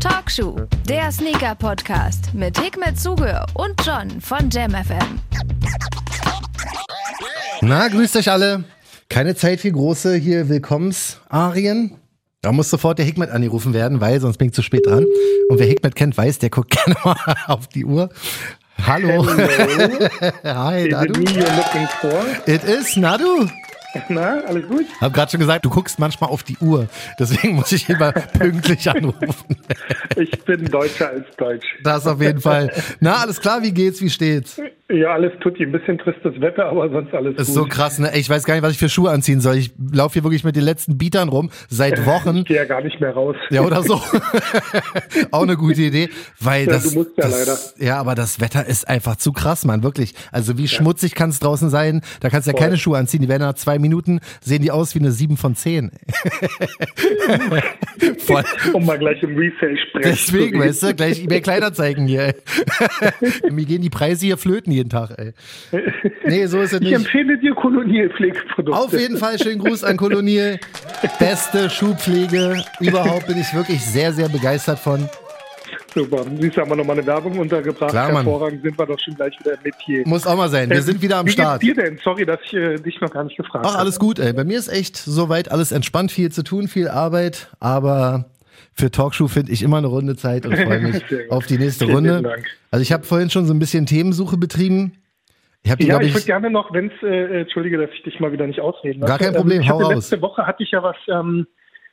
Talkshow, der Sneaker-Podcast mit Hikmet Zuge und John von JamFM. Na, grüßt euch alle. Keine Zeit für große hier Willkommensarien. Da muss sofort der Hikmet angerufen werden, weil sonst bin ich zu spät dran. Und wer Hikmet kennt, weiß, der guckt gerne mal auf die Uhr. Hallo. Hello. Hi, Is it Nadu. me you're looking for? It is Nadu. Na, alles gut? Hab gerade schon gesagt, du guckst manchmal auf die Uhr. Deswegen muss ich immer pünktlich anrufen. Ich bin Deutscher als Deutsch. Das auf jeden Fall. Na, alles klar, wie geht's, wie steht's? Ja, alles tut ein bisschen tristes Wetter, aber sonst alles Das ist gut. so krass, ne? Ich weiß gar nicht, was ich für Schuhe anziehen soll. Ich laufe hier wirklich mit den letzten Bietern rum, seit Wochen. Ich gehe ja gar nicht mehr raus. Ja, oder so. Auch eine gute Idee. Weil Ja, das, du musst ja das, Ja, aber das Wetter ist einfach zu krass, Mann. Wirklich. Also wie schmutzig kann es draußen sein? Da kannst du ja Voll. keine Schuhe anziehen. Die werden nach zwei Minuten, sehen die aus wie eine 7 von 10. Voll. Um mal gleich im Resale sprechen. Deswegen, weißt du, gleich eBay Kleiderzeigen hier, ey. Mir gehen die Preise hier flöten jeden Tag, ey. Nee, so ist es Ich nicht. empfehle dir Kolonialpflegeprodukte. Auf jeden Fall schönen Gruß an Kolonial. Beste Schuhpflege. Überhaupt bin ich wirklich sehr, sehr begeistert von. Super. Siehst du, haben wir nochmal eine Werbung untergebracht. Klar, Mann. Hervorragend sind wir doch schon gleich wieder im Metier. Muss auch mal sein. Wir Äh, sind wieder am Wie Start. geht's dir denn? Sorry, dass ich äh, dich noch gar nicht gefragt Ach, habe. alles gut, ey. Bei mir ist echt soweit alles entspannt, viel zu tun, viel Arbeit, aber für Talkshow finde ich immer eine Runde Zeit und freue mich auf die nächste Vielen Runde. Dank. Also ich habe vorhin schon so ein bisschen Themensuche betrieben. Ich die, Ja, glaube ich würde ich, gerne noch, wenn es, äh, entschuldige, dass ich dich mal wieder nicht ausreden Gar lasse. kein Problem, Ähm, ich hau hatte raus. Letzte Woche hatte ich ja was, ähm,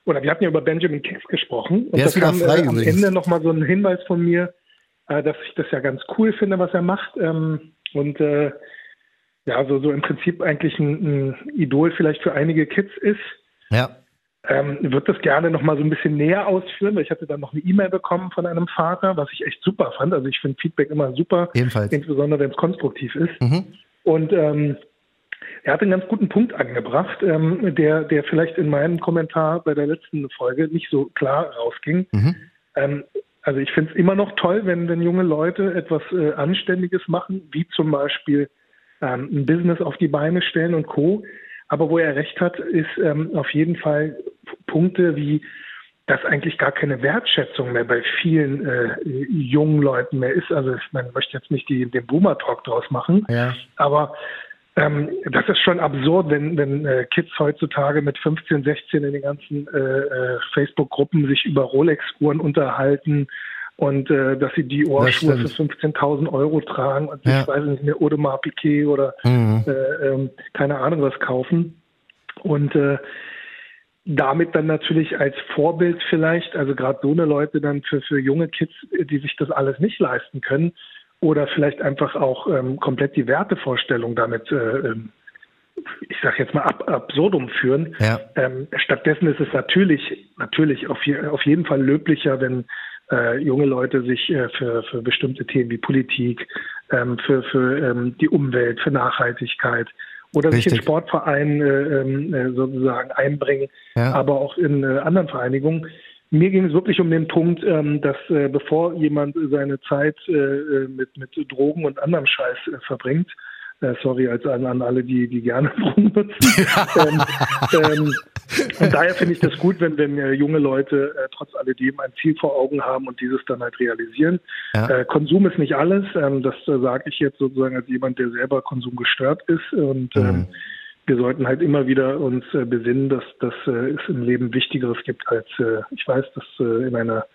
oder wir hatten ja über Benjamin Kicks gesprochen. Und Der ist da kam frei äh, am. Ende nochmal so ein Hinweis von mir, äh, dass ich das ja ganz cool finde, was er macht. Ähm, und äh, ja, so, so im Prinzip eigentlich ein, ein Idol vielleicht für einige Kids ist. ja, Ähm, wird das gerne noch mal so ein bisschen näher ausführen, weil ich hatte dann noch eine E-Mail bekommen von einem Vater, was ich echt super fand. Also ich finde Feedback immer super, ebenfalls. insbesondere wenn es konstruktiv ist. Mhm. Und ähm, er hat einen ganz guten Punkt angebracht, ähm, der, der vielleicht in meinem Kommentar bei der letzten Folge nicht so klar rausging. Mhm. Ähm, also ich finde es immer noch toll, wenn, wenn junge Leute etwas äh, Anständiges machen, wie zum Beispiel ähm, ein Business auf die Beine stellen und Co. Aber wo er recht hat, ist ähm, auf jeden Fall Punkte wie, dass eigentlich gar keine Wertschätzung mehr bei vielen äh, jungen Leuten mehr ist. Also ich meine, ich möchte jetzt nicht die, den Boomer-Talk draus machen, Ja. aber ähm, das ist schon absurd, wenn, wenn äh, Kids heutzutage mit 15, 16 in den ganzen äh, äh, Facebook-Gruppen sich über Rolex-Uhren unterhalten und äh, dass sie die Ohrschuhe für stimmt. 15.000 Euro tragen und Ja. ich weiß nicht, eine Audemars Piquet oder Mhm. äh, ähm, keine Ahnung was kaufen. Und äh, damit dann natürlich als Vorbild vielleicht, also gerade so eine Leute dann für, für junge Kids, die sich das alles nicht leisten können oder vielleicht einfach auch ähm, komplett die Wertevorstellung damit, äh, ähm, ich sage jetzt mal, ab, absurdum führen. Ja. Ähm, stattdessen ist es natürlich, natürlich auf, je, auf jeden Fall löblicher, wenn äh, junge Leute sich äh, für, für bestimmte Themen wie Politik, ähm, für, für ähm, die Umwelt, für Nachhaltigkeit oder sich in Richtig. Sportvereinen äh, ähm, äh, sozusagen einbringen, Ja. aber auch in äh, anderen Vereinigungen. Mir ging es wirklich um den Punkt, ähm, dass äh, bevor jemand seine Zeit äh, äh, mit, mit Drogen und anderem Scheiß äh, verbringt, äh, sorry als an, an alle, die, die gerne Drogen nutzen, ähm, ähm, und daher finde ich das gut, wenn, wenn äh, junge Leute äh, trotz alledem ein Ziel vor Augen haben und dieses dann halt realisieren. Ja. Äh, Konsum ist nicht alles. Ähm, das äh, sage ich jetzt sozusagen als jemand, der selber konsumgestört ist. Und Mhm. ähm, wir sollten halt immer wieder uns äh, besinnen, dass, dass äh, es im Leben Wichtigeres gibt als, ich weiß, dass in einer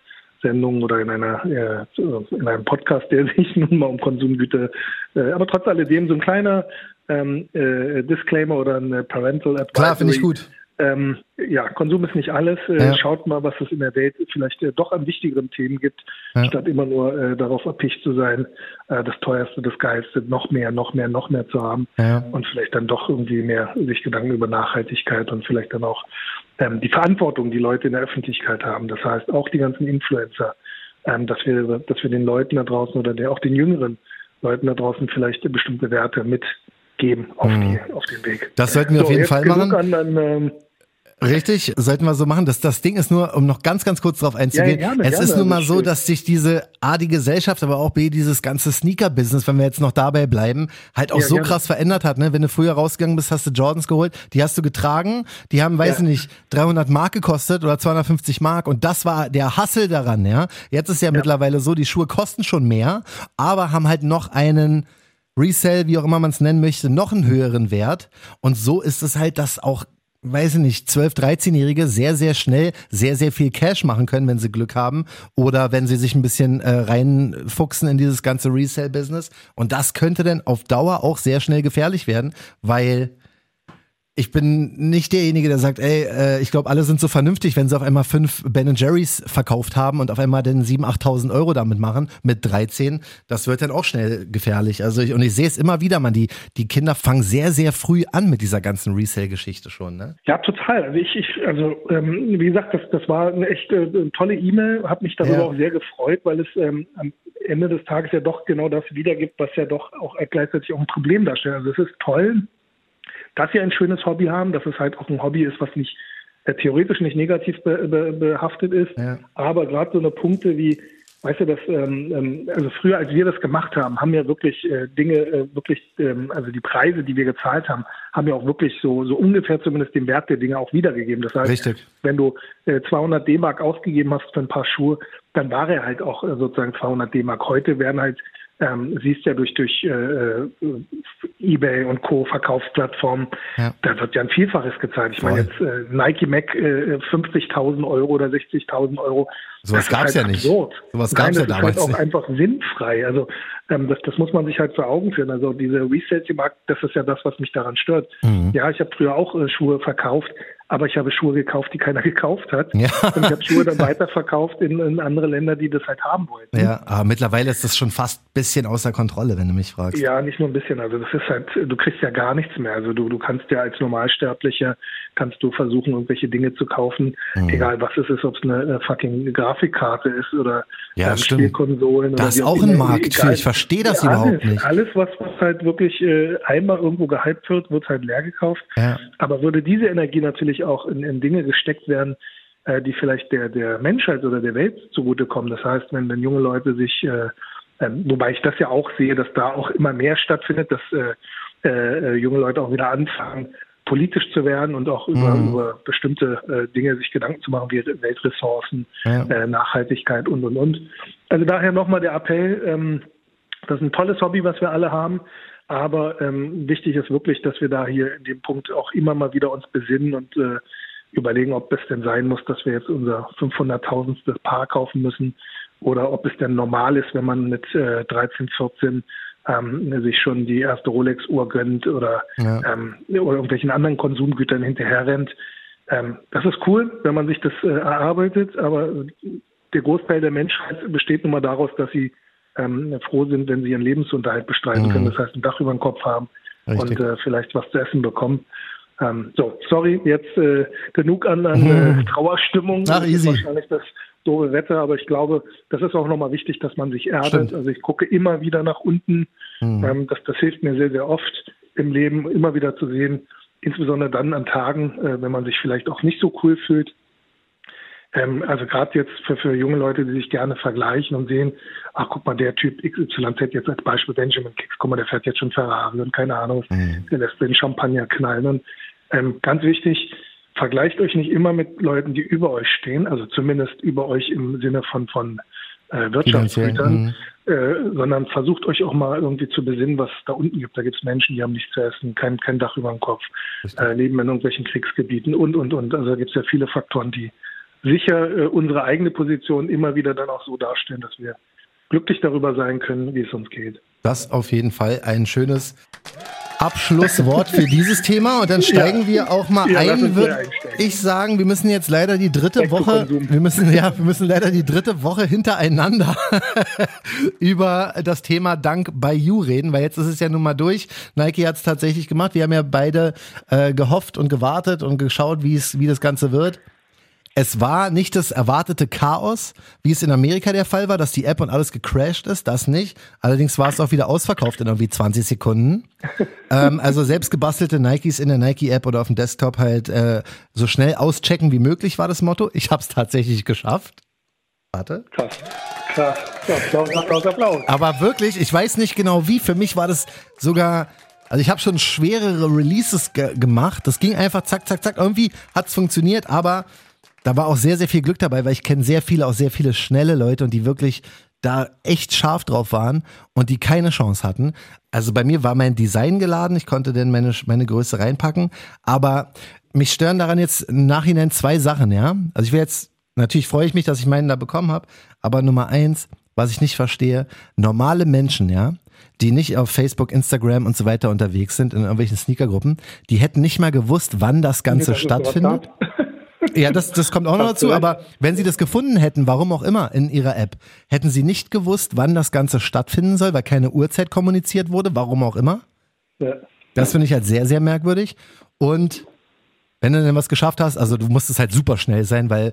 Sendung oder in einer äh, in einem Podcast, der sich nun mal um Konsumgüter, äh, aber trotz alledem so ein kleiner ähm, äh, Disclaimer oder ein Parental Advisory. Klar, finde ich gut. Ähm, ja, Konsum ist nicht alles. Äh, Ja. Schaut mal, was es in der Welt vielleicht äh, doch an wichtigeren Themen gibt, Ja. statt immer nur äh, darauf erpicht zu sein, das teuerste, das geilste, noch mehr, noch mehr, noch mehr zu haben Ja. und vielleicht dann doch irgendwie mehr sich Gedanken über Nachhaltigkeit und vielleicht dann auch ähm, die Verantwortung, die Leute in der Öffentlichkeit haben. Das heißt auch die ganzen Influencer, ähm, dass wir, dass wir den Leuten da draußen oder der, auch den jüngeren Leuten da draußen vielleicht bestimmte Werte mitgeben auf, die, auf den Weg. Mhm. Das sollten wir auf jeden Fall machen. An, an, ähm, Richtig, sollten wir so machen. Das, das Ding ist nur, um noch ganz, ganz kurz drauf einzugehen. Ja, gerne, es gerne. ist nun mal so, dass sich diese A, die Gesellschaft, aber auch B, dieses ganze Sneaker-Business, wenn wir jetzt noch dabei bleiben, halt auch ja, so gerne. krass verändert hat. Ne? Wenn du früher rausgegangen bist, hast du Jordans geholt, die hast du getragen, die haben, weiß ich nicht, 300 Mark gekostet oder 250 Mark und das war der Hassel daran. Ja, Jetzt ist ja, mittlerweile so, die Schuhe kosten schon mehr, aber haben halt noch einen Resell, wie auch immer man es nennen möchte, noch einen höheren Wert. Und so ist es halt, dass auch weiß ich nicht, 12-, 13-Jährige sehr, sehr schnell sehr, sehr viel Cash machen können, wenn sie Glück haben oder wenn sie sich ein bisschen äh, reinfuchsen in dieses ganze Resale-Business. Und das könnte dann auf Dauer auch sehr schnell gefährlich werden, weil ich bin nicht derjenige, der sagt, ey, äh, ich glaube, alle sind so vernünftig, wenn sie auf einmal fünf Ben Jerry's verkauft haben und auf einmal dann 7.000, 8.000 Euro damit machen, mit 13. Das wird dann auch schnell gefährlich. Also ich, und ich sehe es immer wieder, man, die, die Kinder fangen sehr, sehr früh an mit dieser ganzen Resale-Geschichte schon, ne? Ja, total. Also ich, ich also ähm, wie gesagt, das, das war eine echt äh, tolle E-Mail, habe mich darüber ja. auch sehr gefreut, weil es ähm, am Ende des Tages ja doch genau das wiedergibt, was ja doch auch gleichzeitig auch ein Problem darstellt. Also es ist toll, dass wir ein schönes Hobby haben, dass es halt auch ein Hobby ist, was nicht äh, theoretisch nicht negativ be, be, behaftet ist. Ja. Aber gerade so eine Punkte wie, weißt du, dass ähm, ähm, also früher, als wir das gemacht haben, haben ja wirklich äh, Dinge, äh, wirklich, ähm, also die Preise, die wir gezahlt haben, haben ja auch wirklich so so ungefähr zumindest den Wert der Dinge auch wiedergegeben. Das heißt, Richtig. wenn du äh, 200 D-Mark ausgegeben hast für ein paar Schuhe, dann war er halt auch äh, sozusagen 200 D-Mark. Heute werden halt ähm, siehst ja durch, durch äh, äh, eBay und Co. Verkaufsplattformen, ja. da wird ja ein Vielfaches gezahlt. Ich meine jetzt äh, Nike Mac äh, 50.000 Euro oder 60.000 Euro. Sowas gab es halt ja nicht. Absurd. Sowas gab es ja damals ist halt auch einfach sinnfrei. Also ähm, das, das muss man sich halt vor Augen führen. Also diese Resale-Markt, das ist ja das, was mich daran stört. Mhm. Ja, ich habe früher auch äh, Schuhe verkauft, aber ich habe Schuhe gekauft, die keiner gekauft hat. Ja. Und ich habe Schuhe dann weiterverkauft in, in, andere Länder, die das halt haben wollten. Ja, aber mittlerweile ist das schon fast ein bisschen außer Kontrolle, wenn du mich fragst. Ja, nicht nur ein bisschen. Also das ist halt, du kriegst ja gar nichts mehr. Also du, du kannst ja als Normalsterblicher, kannst du versuchen, irgendwelche Dinge zu kaufen, mhm. egal was es ist, ob es eine, eine fucking Grafikkarte ist oder ja, ähm, Spielkonsolen. Das ist auch ein Markt für. Ich verstehe das ja, überhaupt alles, nicht. Alles, was, was halt wirklich äh, einmal irgendwo gehypt wird, wird halt leer gekauft. Ja. Aber würde diese Energie natürlich auch in, in Dinge gesteckt werden, äh, die vielleicht der, der Menschheit oder der Welt zugutekommen. Das heißt, wenn, wenn junge Leute sich, äh, äh, wobei ich das ja auch sehe, dass da auch immer mehr stattfindet, dass äh, äh, junge Leute auch wieder anfangen, politisch zu werden und auch über, mhm. über bestimmte äh, Dinge sich Gedanken zu machen, wie Weltressourcen, ja. äh, Nachhaltigkeit und, und, und. Also daher nochmal der Appell, ähm, das ist ein tolles Hobby, was wir alle haben. Aber ähm, wichtig ist wirklich, dass wir da hier in dem Punkt auch immer mal wieder uns besinnen und äh, überlegen, ob es denn sein muss, dass wir jetzt unser 500.000. Paar kaufen müssen oder ob es denn normal ist, wenn man mit äh, 13, 14 ähm, sich schon die erste Rolex-Uhr gönnt oder, ja. ähm, oder irgendwelchen anderen Konsumgütern hinterherrennt. Ähm, das ist cool, wenn man sich das äh, erarbeitet, aber der Großteil der Menschheit besteht nun mal daraus, dass sie ähm, froh sind, wenn sie ihren Lebensunterhalt bestreiten mhm. können. Das heißt, ein Dach über dem Kopf haben Richtig. und äh, vielleicht was zu essen bekommen. Ähm, so, sorry, jetzt äh, genug an, an mhm. Trauerstimmung. Ach, easy. Das ist wahrscheinlich das doofe Wetter, aber ich glaube, das ist auch nochmal wichtig, dass man sich erdet. Stimmt. Also ich gucke immer wieder nach unten. Mhm. Ähm, das, das hilft mir sehr, sehr oft im Leben, immer wieder zu sehen, insbesondere dann an Tagen, äh, wenn man sich vielleicht auch nicht so cool fühlt. Ähm, also gerade jetzt für, für junge Leute, die sich gerne vergleichen und sehen, ach guck mal, der Typ XYZ jetzt als Beispiel Benjamin Kicks, guck mal, der fährt jetzt schon Ferrari und keine Ahnung, mhm. der lässt den Champagner knallen. Und ähm, ganz wichtig, vergleicht euch nicht immer mit Leuten, die über euch stehen, also zumindest über euch im Sinne von, von äh, Wirtschaftsgütern, mhm. äh, sondern versucht euch auch mal irgendwie zu besinnen, was es da unten gibt. Da gibt es Menschen, die haben nichts zu essen, kein, kein Dach über dem Kopf, äh, leben in irgendwelchen Kriegsgebieten und, und, und. Also da gibt es ja viele Faktoren, die sicher äh, unsere eigene Position immer wieder dann auch so darstellen, dass wir glücklich darüber sein können, wie es uns geht. Das auf jeden Fall ein schönes Abschlusswort für dieses Thema und dann steigen ja. wir auch mal ja, ein, würde ich sagen, wir müssen jetzt leider die dritte Woche, wir müssen ja, wir müssen leider die dritte Woche hintereinander über das Thema Dank bei You reden, weil jetzt ist es ja nun mal durch. Nike hat es tatsächlich gemacht. Wir haben ja beide äh, gehofft und gewartet und geschaut, wie es, wie das Ganze wird. Es war nicht das erwartete Chaos, wie es in Amerika der Fall war, dass die App und alles gecrashed ist, das nicht. Allerdings war es auch wieder ausverkauft in irgendwie 20 Sekunden. ähm, also selbst gebastelte Nikes in der Nike-App oder auf dem Desktop halt äh, so schnell auschecken wie möglich war das Motto. Ich habe es tatsächlich geschafft. Warte. Krass. Krass. Applaus, Applaus, Applaus. Aber wirklich, ich weiß nicht genau wie. Für mich war das sogar also ich habe schon schwerere Releases ge gemacht. Das ging einfach zack, zack, zack. Irgendwie hat's funktioniert, aber da war auch sehr, sehr viel Glück dabei, weil ich kenne sehr viele, auch sehr viele schnelle Leute und die wirklich da echt scharf drauf waren und die keine Chance hatten. Also bei mir war mein Design geladen, ich konnte dann meine, meine Größe reinpacken, aber mich stören daran jetzt im Nachhinein zwei Sachen, ja. Also ich will jetzt, natürlich freue ich mich, dass ich meinen da bekommen habe, aber Nummer eins, was ich nicht verstehe, normale Menschen, ja, die nicht auf Facebook, Instagram und so weiter unterwegs sind, in irgendwelchen Sneakergruppen, die hätten nicht mal gewusst, wann das Ganze stattfindet. Ja, das, das kommt auch noch dazu, aber wenn Sie das gefunden hätten, warum auch immer, in Ihrer App, hätten Sie nicht gewusst, wann das Ganze stattfinden soll, weil keine Uhrzeit kommuniziert wurde, warum auch immer? Ja. Das finde ich halt sehr, sehr merkwürdig. Und wenn du denn was geschafft hast, also du musst es halt super schnell sein, weil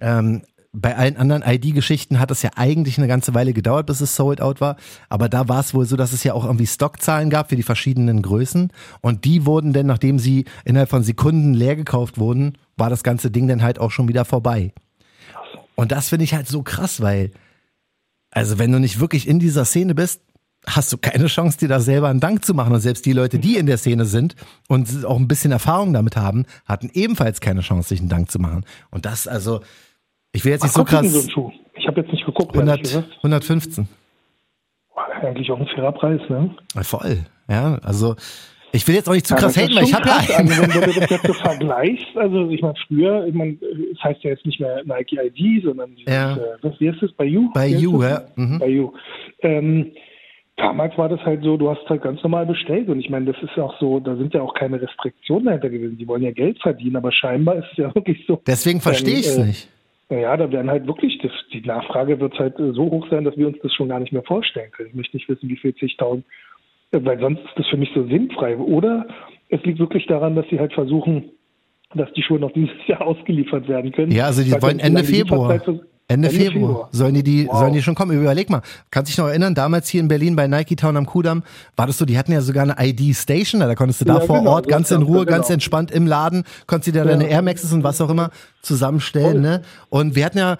ähm, bei allen anderen ID-Geschichten hat es ja eigentlich eine ganze Weile gedauert, bis es sold out war. Aber da war es wohl so, dass es ja auch irgendwie Stockzahlen gab für die verschiedenen Größen. Und die wurden dann, nachdem sie innerhalb von Sekunden leer gekauft wurden, war das ganze Ding dann halt auch schon wieder vorbei. Und das finde ich halt so krass, weil, also wenn du nicht wirklich in dieser Szene bist, hast du keine Chance, dir da selber einen Dank zu machen. Und selbst die Leute, die in der Szene sind und auch ein bisschen Erfahrung damit haben, hatten ebenfalls keine Chance, sich einen Dank zu machen. Und das, also, ich will jetzt nicht so krass. So? Ich habe jetzt nicht geguckt. 100, 115. War eigentlich auch ein fairer Preis, ne? Voll. Ja, also ich will jetzt auch nicht zu krass ja, haten, weil ich habe ja einen. Also, wenn, du das jetzt so vergleichst, also ich meine früher, ich meine, es heißt ja jetzt nicht mehr Nike ID, sondern dieses, ja. äh, was, wie heißt das, bei You? Bei You, ja. Mhm. Bei You. Ähm, damals war das halt so, du hast halt ganz normal bestellt und ich meine, das ist ja auch so, da sind ja auch keine Restriktionen dahinter gewesen. Die wollen ja Geld verdienen, aber scheinbar ist es ja wirklich so. Deswegen verstehe ich es äh, nicht. Naja, da werden halt wirklich, das, die Nachfrage wird halt so hoch sein, dass wir uns das schon gar nicht mehr vorstellen können. Ich möchte nicht wissen, wie viel zigtausend, äh, weil sonst ist das für mich so sinnfrei. Oder es liegt wirklich daran, dass sie halt versuchen, dass die Schuhe noch dieses Jahr ausgeliefert werden können. Ja, also die wollen Ende Februar. Ende, Ende Februar. Februar. Sollen die, die wow. sollen die schon kommen? Überleg mal. Kannst dich noch erinnern, damals hier in Berlin bei Nike Town am Kudamm, war das so, die hatten ja sogar eine ID-Station, da konntest du da ja, vor genau, Ort ganz in Ruhe, genau. ganz entspannt im Laden, konntest du dir ja. deine Air Maxes und was auch immer zusammenstellen, ne? Und wir hatten ja,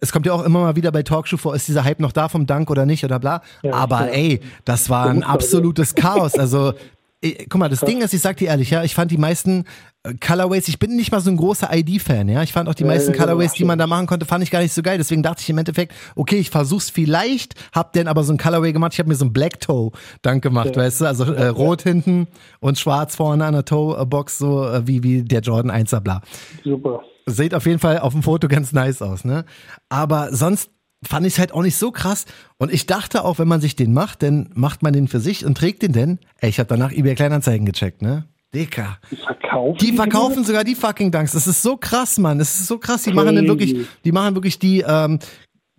es kommt ja auch immer mal wieder bei Talkshow vor, ist dieser Hype noch da vom Dank oder nicht oder bla. Ja, Aber ey, das war ein absolutes Chaos. Also guck mal, das Ding ist, ich sag dir ehrlich, ja, ich fand die meisten äh, Colorways, ich bin nicht mal so ein großer ID-Fan, ja. Ich fand auch die meisten ja, Colorways, die man da machen konnte, fand ich gar nicht so geil. Deswegen dachte ich im Endeffekt, okay, ich versuch's vielleicht, hab denn aber so ein Colorway gemacht. Ich habe mir so ein Black Toe Dank gemacht, ja. weißt du, also äh, rot hinten und schwarz vorne an der Toe-Box, so äh, wie, wie der Jordan 1er bla. Super. Sieht auf jeden Fall auf dem Foto ganz nice aus, ne? Aber sonst fand ich es halt auch nicht so krass. Und ich dachte auch, wenn man sich den macht, dann macht man den für sich und trägt den denn. Ey, ich habe danach eBay Kleinanzeigen gecheckt, ne? Dicker. Die verkaufen, die verkaufen sogar die fucking Dunks. Das ist so krass, Mann. Das ist so krass. Die machen dann wirklich, die machen wirklich die, ähm,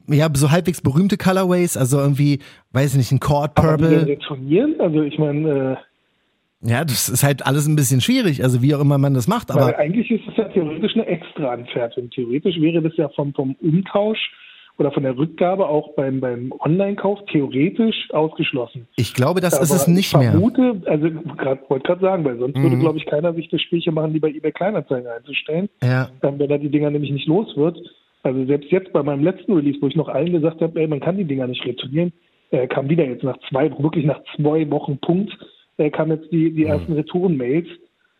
ja, so halbwegs berühmte Colorways, also irgendwie, weiß ich nicht, ein Cord Purple. Aber Also ich meine, äh, ja, das ist halt alles ein bisschen schwierig, also wie auch immer man das macht. Aber eigentlich ist es ja theoretisch eine Extra-Anfertigung. Theoretisch wäre das ja vom, vom Umtausch oder von der Rückgabe auch beim, beim Online-Kauf theoretisch ausgeschlossen. Ich glaube, das Aber ist es nicht mehr. Ich vermute, also grad, wollte gerade sagen, weil sonst mhm. würde, glaube ich, keiner sich das Spielchen machen, die bei eBay Kleinanzeigen einzustellen. Ja. Dann, wenn er die Dinger nämlich nicht los wird. Also selbst jetzt bei meinem letzten Release, wo ich noch allen gesagt habe, ey, man kann die Dinger nicht retournieren, äh, kam wieder jetzt nach zwei, wirklich nach zwei Wochen Punkt, äh, kamen jetzt die, die mhm. ersten Retouren-Mails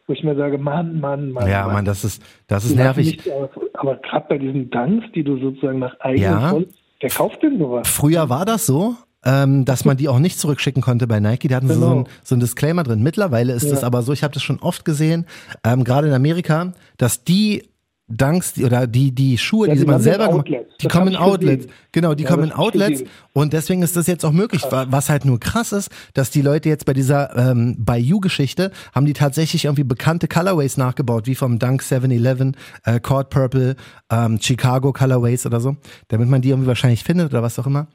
wo ich mir sage, Mann, Mann, Mann. Ja, Mann, Mann das ist, das ist nervig. Nicht, aber gerade bei diesen Dunks, die du sozusagen nach eigenen ja. Voll, wer kauft denn sowas? Früher war das so. Ähm, dass man die auch nicht zurückschicken konnte bei Nike. Da hatten genau. sie so ein, so ein Disclaimer drin. Mittlerweile ist es ja. aber so, ich habe das schon oft gesehen, ähm, gerade in Amerika, dass die Dunks oder die die Schuhe, ja, die, die man selber gemacht die das kommen in Outlets. Gesehen. Genau, die ja, kommen in Outlets und deswegen ist das jetzt auch möglich. Was halt nur krass ist, dass die Leute jetzt bei dieser ähm, Bayou-Geschichte haben die tatsächlich irgendwie bekannte Colorways nachgebaut, wie vom Dunk 711, äh, Cord Purple, ähm, Chicago Colorways oder so, damit man die irgendwie wahrscheinlich findet oder was auch immer.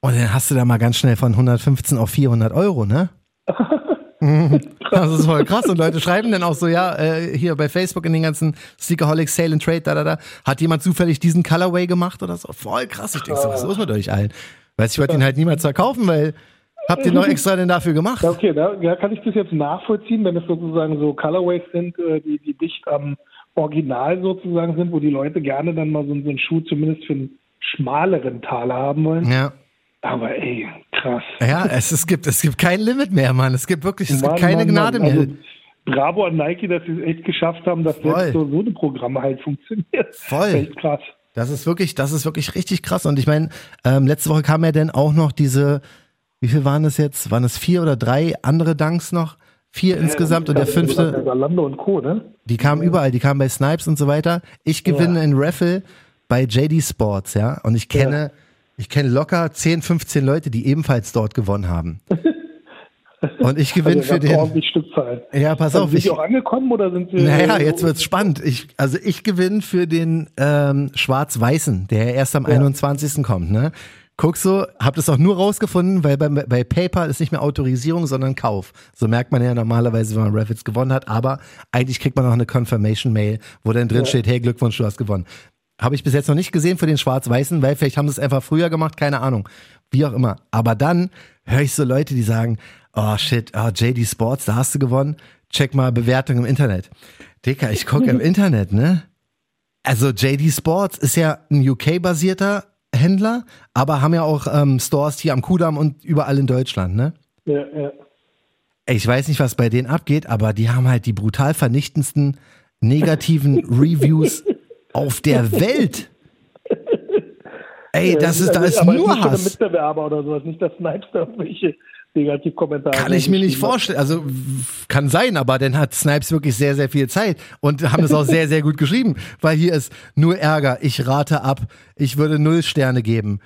Und dann hast du da mal ganz schnell von 115 auf 400 Euro, ne? Das ist voll krass. Und Leute schreiben dann auch so, ja, äh, hier bei Facebook in den ganzen Sneakerholics Sale and Trade, da, da, da, hat jemand zufällig diesen Colorway gemacht oder so? Voll krass. Ich denke so, was ist los mit euch allen? Weiß ich wollte ihn halt niemals verkaufen, weil habt ihr noch extra denn dafür gemacht? Ja, okay, da, ja, kann ich das jetzt nachvollziehen, wenn es sozusagen so Colorways sind, äh, die, die dicht am Original sozusagen sind, wo die Leute gerne dann mal so, so einen Schuh zumindest für einen schmaleren Taler haben wollen. Ja. Aber ey, krass. Ja, es, es gibt, es gibt kein Limit mehr, Mann. Es gibt wirklich, es Mann, gibt keine Mann, Gnade Mann. mehr. Also, Bravo an Nike, dass sie es echt geschafft haben, dass Voll. selbst so, so eine Programme halt funktionieren. Voll. Echt krass. Das ist wirklich, das ist wirklich richtig krass. Und ich meine, ähm, letzte Woche kam ja dann auch noch diese, wie viel waren das jetzt? Waren es vier oder drei andere Dunks noch? Vier insgesamt und der Ja, fünfte, Zalando und Co., ne? die kamen überall, die kamen bei Snipes und so weiter. Ich gewinne Ja. in Raffle bei JD Sports, ja. Und ich kenne, ich kenne locker 10, 15 Leute, die ebenfalls dort gewonnen haben. Und ich gewinne Also, für den. Stückzahlen. Ja, pass Also, auf, sind ich, die auch angekommen oder sind sie. Naja, äh, jetzt wird's spannend. Ich, also ich gewinne für den ähm, Schwarz-Weißen, der erst am 21. kommt. Ne? Guck so, hab das auch nur rausgefunden, weil bei, bei PayPal ist nicht mehr Autorisierung, sondern Kauf. So merkt man ja normalerweise, wenn man Raffles gewonnen hat. Aber eigentlich kriegt man auch eine Confirmation-Mail, wo dann drin steht, hey Glückwunsch, du hast gewonnen. Habe ich bis jetzt noch nicht gesehen für den Schwarz-Weißen, weil vielleicht haben sie es einfach früher gemacht, keine Ahnung. Wie auch immer. Aber dann höre ich so Leute, die sagen, oh shit, oh, JD Sports, da hast du gewonnen. Check mal Bewertung im Internet. Dicker, ich gucke im Internet, ne? Also JD Sports ist ja ein UK-basierter Händler, aber haben ja auch ähm, Stores hier am Kudamm und überall in Deutschland, ne? Ja, ja. Ich weiß nicht, was bei denen abgeht, aber die haben halt die brutal vernichtendsten negativen Reviews auf der Welt. Ey, das ist, da ist aber nur Hass. Mitbewerber oder sowas, nicht, dass Snipes da irgendwelche Negativkommentare Kann ich mir nicht vorstellen. Also kann sein, aber dann hat Snipes wirklich sehr, sehr viel Zeit und haben es auch sehr, sehr gut geschrieben, weil hier ist nur Ärger. Ich rate ab. Ich würde null Sterne geben.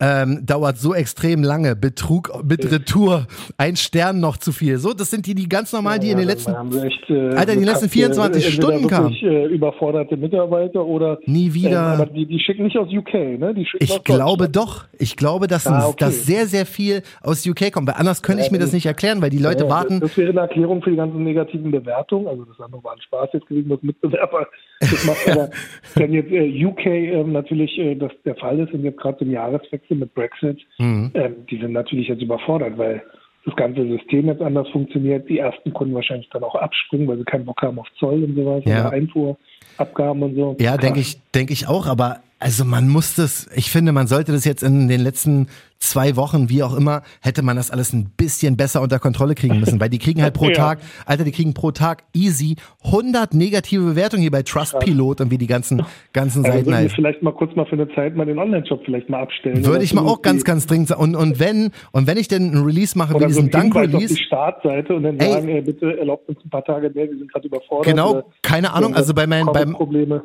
Ähm, dauert so extrem lange. Betrug mit Retour. Ein Stern noch zu viel. So, das sind die, die ganz normal, die in den Ja, letzten. echt, äh, Alter, die letzten bekannte, 24 entweder Stunden wirklich, Äh, überforderte Mitarbeiter oder Nie wieder. Ähm, aber die, die schicken nicht aus UK, ne? Die schicken Ich glaube doch. Ich glaube, dass, Ah, okay. dass sehr, sehr viel aus UK kommt. Weil anders könnte ich mir das nicht erklären, weil die Leute Ja, warten. Das, das wäre eine Erklärung für die ganzen negativen Bewertungen. Also das andere war ein Spaß jetzt gewesen, was Mitbewerber das macht. Aber wenn jetzt äh, UK ähm, natürlich äh, das der Fall ist und jetzt gerade zum Jahreswechsel mit Brexit, Mhm. ähm, die sind natürlich jetzt überfordert, weil das ganze System jetzt anders funktioniert. Die ersten Kunden wahrscheinlich dann auch abspringen, weil sie keinen Bock haben auf Zoll und sowas, Ja. oder Einfuhrabgaben und so. Ja, denke ich, denke ich auch, aber also man muss das, ich finde, man sollte das jetzt in den letzten zwei Wochen, wie auch immer, hätte man das alles ein bisschen besser unter Kontrolle kriegen müssen, weil die kriegen halt pro Ja. Tag, Alter, die kriegen pro Tag easy 100 negative Bewertungen hier bei Trustpilot und wie die ganzen, ganzen Also Seiten heißen. vielleicht mal kurz mal für eine Zeit mal den Online-Shop vielleicht mal abstellen. Würde ich mal auch ganz, ganz dringend sagen. Und, und wenn, und wenn ich denn einen Release mache, wie so diesen auf Dunk-Release, die Startseite und dann Ey. sagen, äh, bitte erlaubt uns ein paar Tage mehr, wir sind gerade überfordert. Genau, keine Ahnung, also bei meinen- beim-.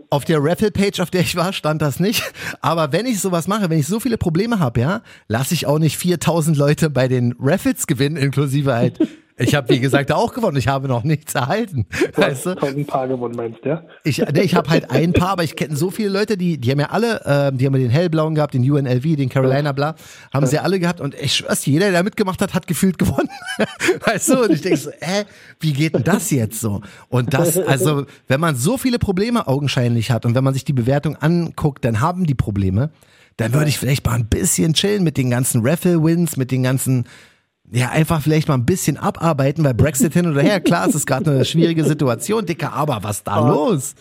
Auf der Raffle-Page, auf der ich war, stand das nicht. Aber wenn ich sowas mache, wenn ich so viele Probleme habe, ja, lasse ich auch nicht 4000 Leute bei den Raffles gewinnen, inklusive halt. Ich habe, wie gesagt, auch gewonnen. Ich habe noch nichts erhalten. Weißt du? 1000 Paar gewonnen, meinst du, ja? Ich, nee, ich habe halt ein paar, aber ich kenne so viele Leute, die, die haben ja alle, ähm, die haben ja den hellblauen gehabt, den UNLV, den Carolina bla, haben sie alle gehabt und ich schwör's, dir, jeder, der mitgemacht hat, hat gefühlt gewonnen. weißt du? Und ich denke so, hä, wie geht denn das jetzt so? Und das, also, wenn man so viele Probleme augenscheinlich hat und wenn man sich die Bewertung anguckt, dann haben die Probleme, dann würde ich vielleicht mal ein bisschen chillen mit den ganzen Raffle-Wins, mit den ganzen ja, einfach vielleicht mal ein bisschen abarbeiten, weil Brexit hin oder her, klar, es ist gerade eine schwierige Situation, Dicker, aber was da los?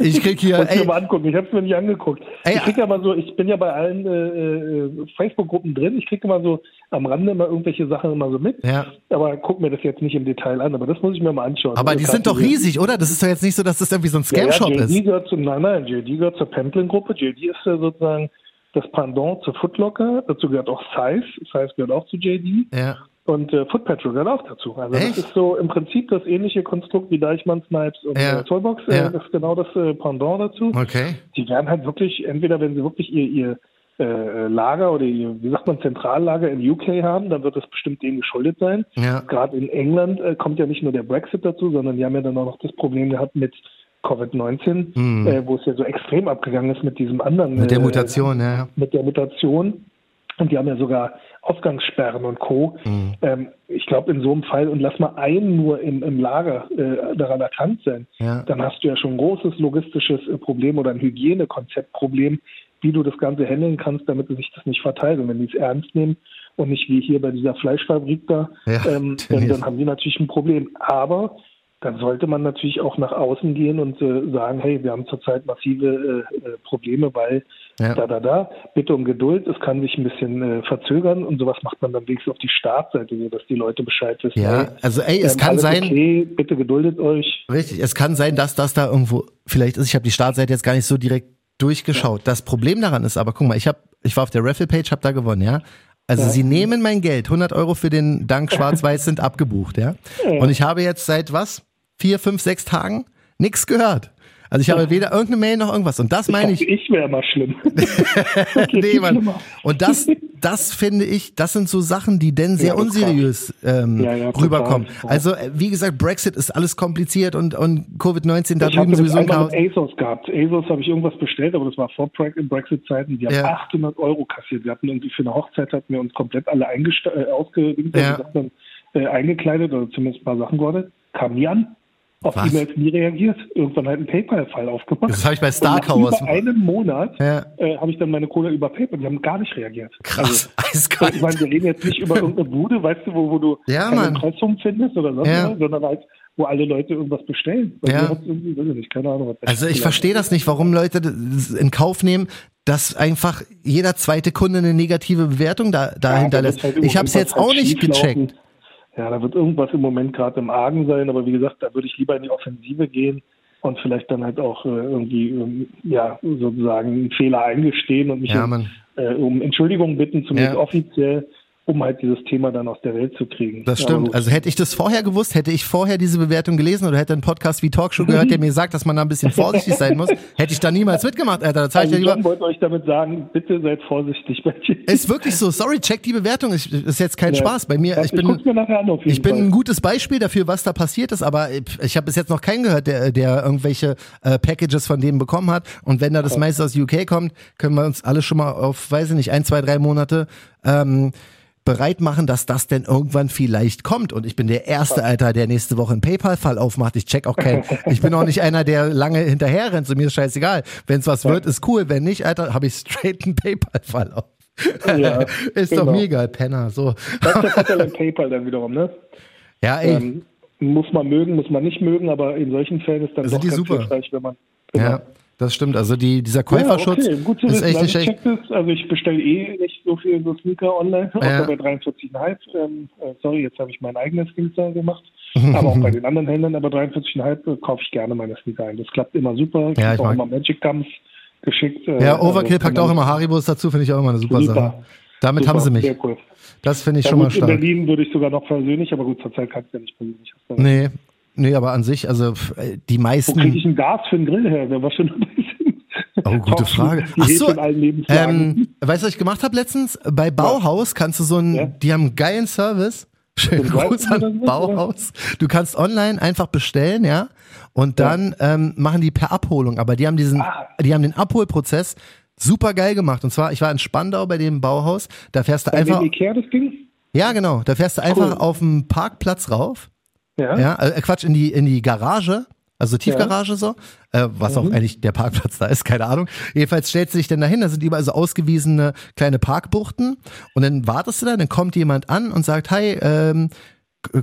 Ich krieg hier, ich mir ey, mal angucken, ich habe es mir nicht angeguckt. Ey, ich krieg ja mal so, ich bin ja bei allen äh, äh, Facebook-Gruppen drin, ich kriege immer so am Rande immer irgendwelche Sachen immer so mit, Ja. aber guck mir das jetzt nicht im Detail an, aber das muss ich mir mal anschauen. aber Also die sind doch riesig, oder? Das ist doch jetzt nicht so, dass das irgendwie so ein Scam-Shop ja, ja, ist. gehört zu, nein, nein, JD gehört zur Pamplin-Gruppe. JD ist ja sozusagen das Pendant zu Footlocker. Dazu gehört auch Size. Size gehört auch zu JD. Ja. Und äh, Foot Patrol gehört auch dazu. Also Echt? das ist so im Prinzip das ähnliche Konstrukt wie Deichmann, Snipes und Ja. äh, Zollbox. Äh, Ja. Das ist genau das äh, Pendant dazu. Okay. Die werden halt wirklich, entweder wenn sie wirklich ihr, ihr äh, Lager oder ihr, wie sagt man, Zentrallager in UK haben, dann wird das bestimmt denen geschuldet sein. Ja. Gerade in England äh, kommt ja nicht nur der Brexit dazu, sondern die haben ja dann auch noch das Problem gehabt mit Covid-19, äh, wo es ja so extrem abgegangen ist mit diesem anderen. Mit der äh, Mutation, ja. ja. Mit der Mutation. Und die haben ja sogar Ausgangssperren und Co. Mhm. Ähm, ich glaube, in so einem Fall, und lass mal einen nur im, im Lager äh, daran erkannt sein, Ja. dann hast du ja schon ein großes logistisches äh, Problem oder ein Hygienekonzeptproblem, wie du das Ganze handeln kannst, damit sich das nicht verteilt. Und wenn die es ernst nehmen und nicht wie hier bei dieser Fleischfabrik da, Ja, ähm, dann, dann haben die natürlich ein Problem. Aber dann sollte man natürlich auch nach außen gehen und äh, sagen, hey, wir haben zurzeit massive äh, äh, Probleme, weil Ja. da, da, da, bitte um Geduld, es kann sich ein bisschen äh, verzögern und sowas macht man dann wenigstens auf die Startseite, dass die Leute Bescheid wissen. Ja, also ey, es ähm, kann sein, Okay, bitte geduldet euch. richtig, es kann sein, dass das da irgendwo vielleicht ist. Ich habe die Startseite jetzt gar nicht so direkt durchgeschaut. Das Problem daran ist aber, guck mal, ich habe, ich war auf der Raffle-Page, habe da gewonnen, ja. Also Ja. sie nehmen mein Geld, 100 Euro für den Dank Schwarz-Weiß sind abgebucht, ja. Und ich habe jetzt seit was? Vier, fünf, sechs Tagen nichts gehört. Also ich habe weder irgendeine Mail noch irgendwas. Und das meine ich, dachte, ich wäre mal schlimm. nee, Mann. Und das, das finde ich, das sind so Sachen, die denn sehr Ja, unseriös ähm, Ja, ja, rüberkommen. total. Also äh, wie gesagt, Brexit ist alles kompliziert und, und Covid-19 da Ich drüben sowieso ein Chaos. ASOS gehabt. ASOS habe ich irgendwas bestellt, aber das war vor Bre- Brexit-Zeiten. Die haben Ja. 800 Euro kassiert. Wir hatten irgendwie für eine Hochzeit hatten wir uns komplett alle äh, ausgedingt, also äh, eingekleidet oder zumindest ein paar Sachen geordert. Kam nie an. Auf? E-Mails nie reagiert. Irgendwann halt einen PayPal-Fall aufgemacht. Das habe ich bei Und Star nach Towers. Über einen Monat Ja. äh, habe ich dann meine Kohle über PayPal. Die haben gar nicht reagiert. Krass, Also, eiskalt. ich meine, wir reden jetzt nicht über irgendeine Bude, weißt du, wo, wo du Ja, keine. Impressum findest oder sonst Ja. was, sondern halt, wo alle Leute irgendwas bestellen. Ja. nicht, Ahnung. Also ich verstehe das nicht, warum Leute das in Kauf nehmen, dass einfach jeder zweite Kunde eine negative Bewertung da, da Ja, hinterlässt. halt ich habe es jetzt auch halt nicht gecheckt. Ja, da wird irgendwas im Moment gerade im Argen sein, aber wie gesagt, da würde ich lieber in die Offensive gehen und vielleicht dann halt auch äh, irgendwie, ähm, ja, sozusagen einen Fehler eingestehen und mich Ja, um, äh, um Entschuldigung bitten, zumindest Ja. offiziell, um halt dieses Thema dann aus der Welt zu kriegen. Das stimmt. Also hätte ich das vorher gewusst, hätte ich vorher diese Bewertung gelesen oder hätte einen Podcast wie Talkshow gehört, der mir sagt, dass man da ein bisschen vorsichtig sein muss, hätte ich da niemals mitgemacht, Alter. Da zahle ich also ja lieber. wollte euch damit sagen, bitte seid vorsichtig. Ist wirklich so. Sorry, check die Bewertung. Ist, ist jetzt kein Ja. Spaß. Bei mir, ich ich bin, nachher an, ich bin ein gutes Beispiel dafür, was da passiert ist, aber ich, ich habe bis jetzt noch keinen gehört, der, der irgendwelche äh, Packages von dem bekommen hat. Und wenn da das meiste aus UK kommt, können wir uns alle schon mal auf, weiß ich nicht, ein, zwei, drei Monate ähm, bereit machen, dass das denn irgendwann vielleicht kommt. Und ich bin der Erste, Alter, der nächste Woche einen PayPal-Fall aufmacht. Ich check auch keinen. Ich bin auch nicht einer, der lange hinterher rennt. So mir ist scheißegal. Wenn es was wird, ist cool. Wenn nicht, Alter, habe ich straight einen PayPal-Fall auf. Ja, ist genau. doch mir egal, Penner. So. Das ist der Vorteil an PayPal dann wiederum, ne? Ja, ey. Ähm, muss man mögen, muss man nicht mögen, aber in solchen Fällen ist dann Sind doch die ganz super. hilfreich, wenn man genau. Ja, das stimmt. Also die, dieser Käuferschutz ja, okay. Ist echt also nicht ich schlecht. also ich bestelle eh nicht so viel so Sneaker online, Ja. außer bei 43,5. Ähm, äh, sorry, jetzt habe ich mein eigenes Ding gemacht. aber auch bei den anderen Händlern, aber 43,5 äh, kaufe ich gerne meine Sneaker ein. Das klappt immer super. Ich Ja, ich auch mag- immer Magic Gums geschickt. äh, Ja, also Overkill kann packt auch immer Haribos dazu, finde ich auch immer eine super, Super. Sache. Damit Super, haben sie mich. Cool. Das finde ich Ja, schon mal gut, in stark. Berlin würde ich sogar noch persönlich, aber gut, zurzeit kannst du ja nicht persönlich. Nee, nee, aber an sich, also äh, die Wo kriege meisten. ich ein Gas für den Grill her? Wer war schon ein bisschen. Oh, gute Frage. Ach so, ähm, weißt du, was ich gemacht habe letztens? Bei Bauhaus kannst du so einen, Ja. die haben einen geilen Service. Schönen ein Gruß an Bauhaus. Du kannst online einfach bestellen, ja, und dann ähm, machen die per Abholung. Aber die haben diesen, Ah. die haben den Abholprozess super geil gemacht. Und zwar, ich war in Spandau bei dem Bauhaus. Da fährst du Bei einfach, Ikea das Ding? ja genau, da fährst du einfach Cool. auf dem Parkplatz rauf. Ja. Ja, äh, Quatsch, in die, in die Garage, also Tiefgarage so, äh, was auch eigentlich der Parkplatz da ist, keine Ahnung. Jedenfalls stellst du dich dann dahin, da sind überall so ausgewiesene kleine Parkbuchten und dann wartest du da, dann kommt jemand an und sagt, hi, ähm,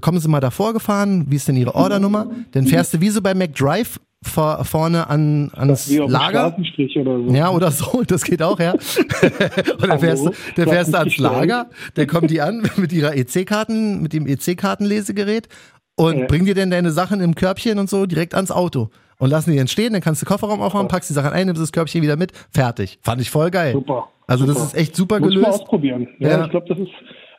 kommen Sie mal davor gefahren, wie ist denn Ihre Ordernummer? Dann fährst du wie so bei McDrive vor, vorne an, ans Lager. Oder so. Ja, oder so, das geht auch, ja. und dann fährst, du, dann fährst du ans Lager, dann kommen die an mit ihrer EC-Karten, mit dem EC-Kartenlesegerät und Ja. bringen dir dann deine Sachen im Körbchen und so direkt ans Auto. Und lassen die dann stehen, dann kannst du Kofferraum aufmachen, packst die Sachen ein, nimmst das Körbchen wieder mit, fertig. Fand ich voll geil. Super. Also das super. ist echt super Muss gelöst. ausprobieren. Ja, Ja. ich glaube, das ist,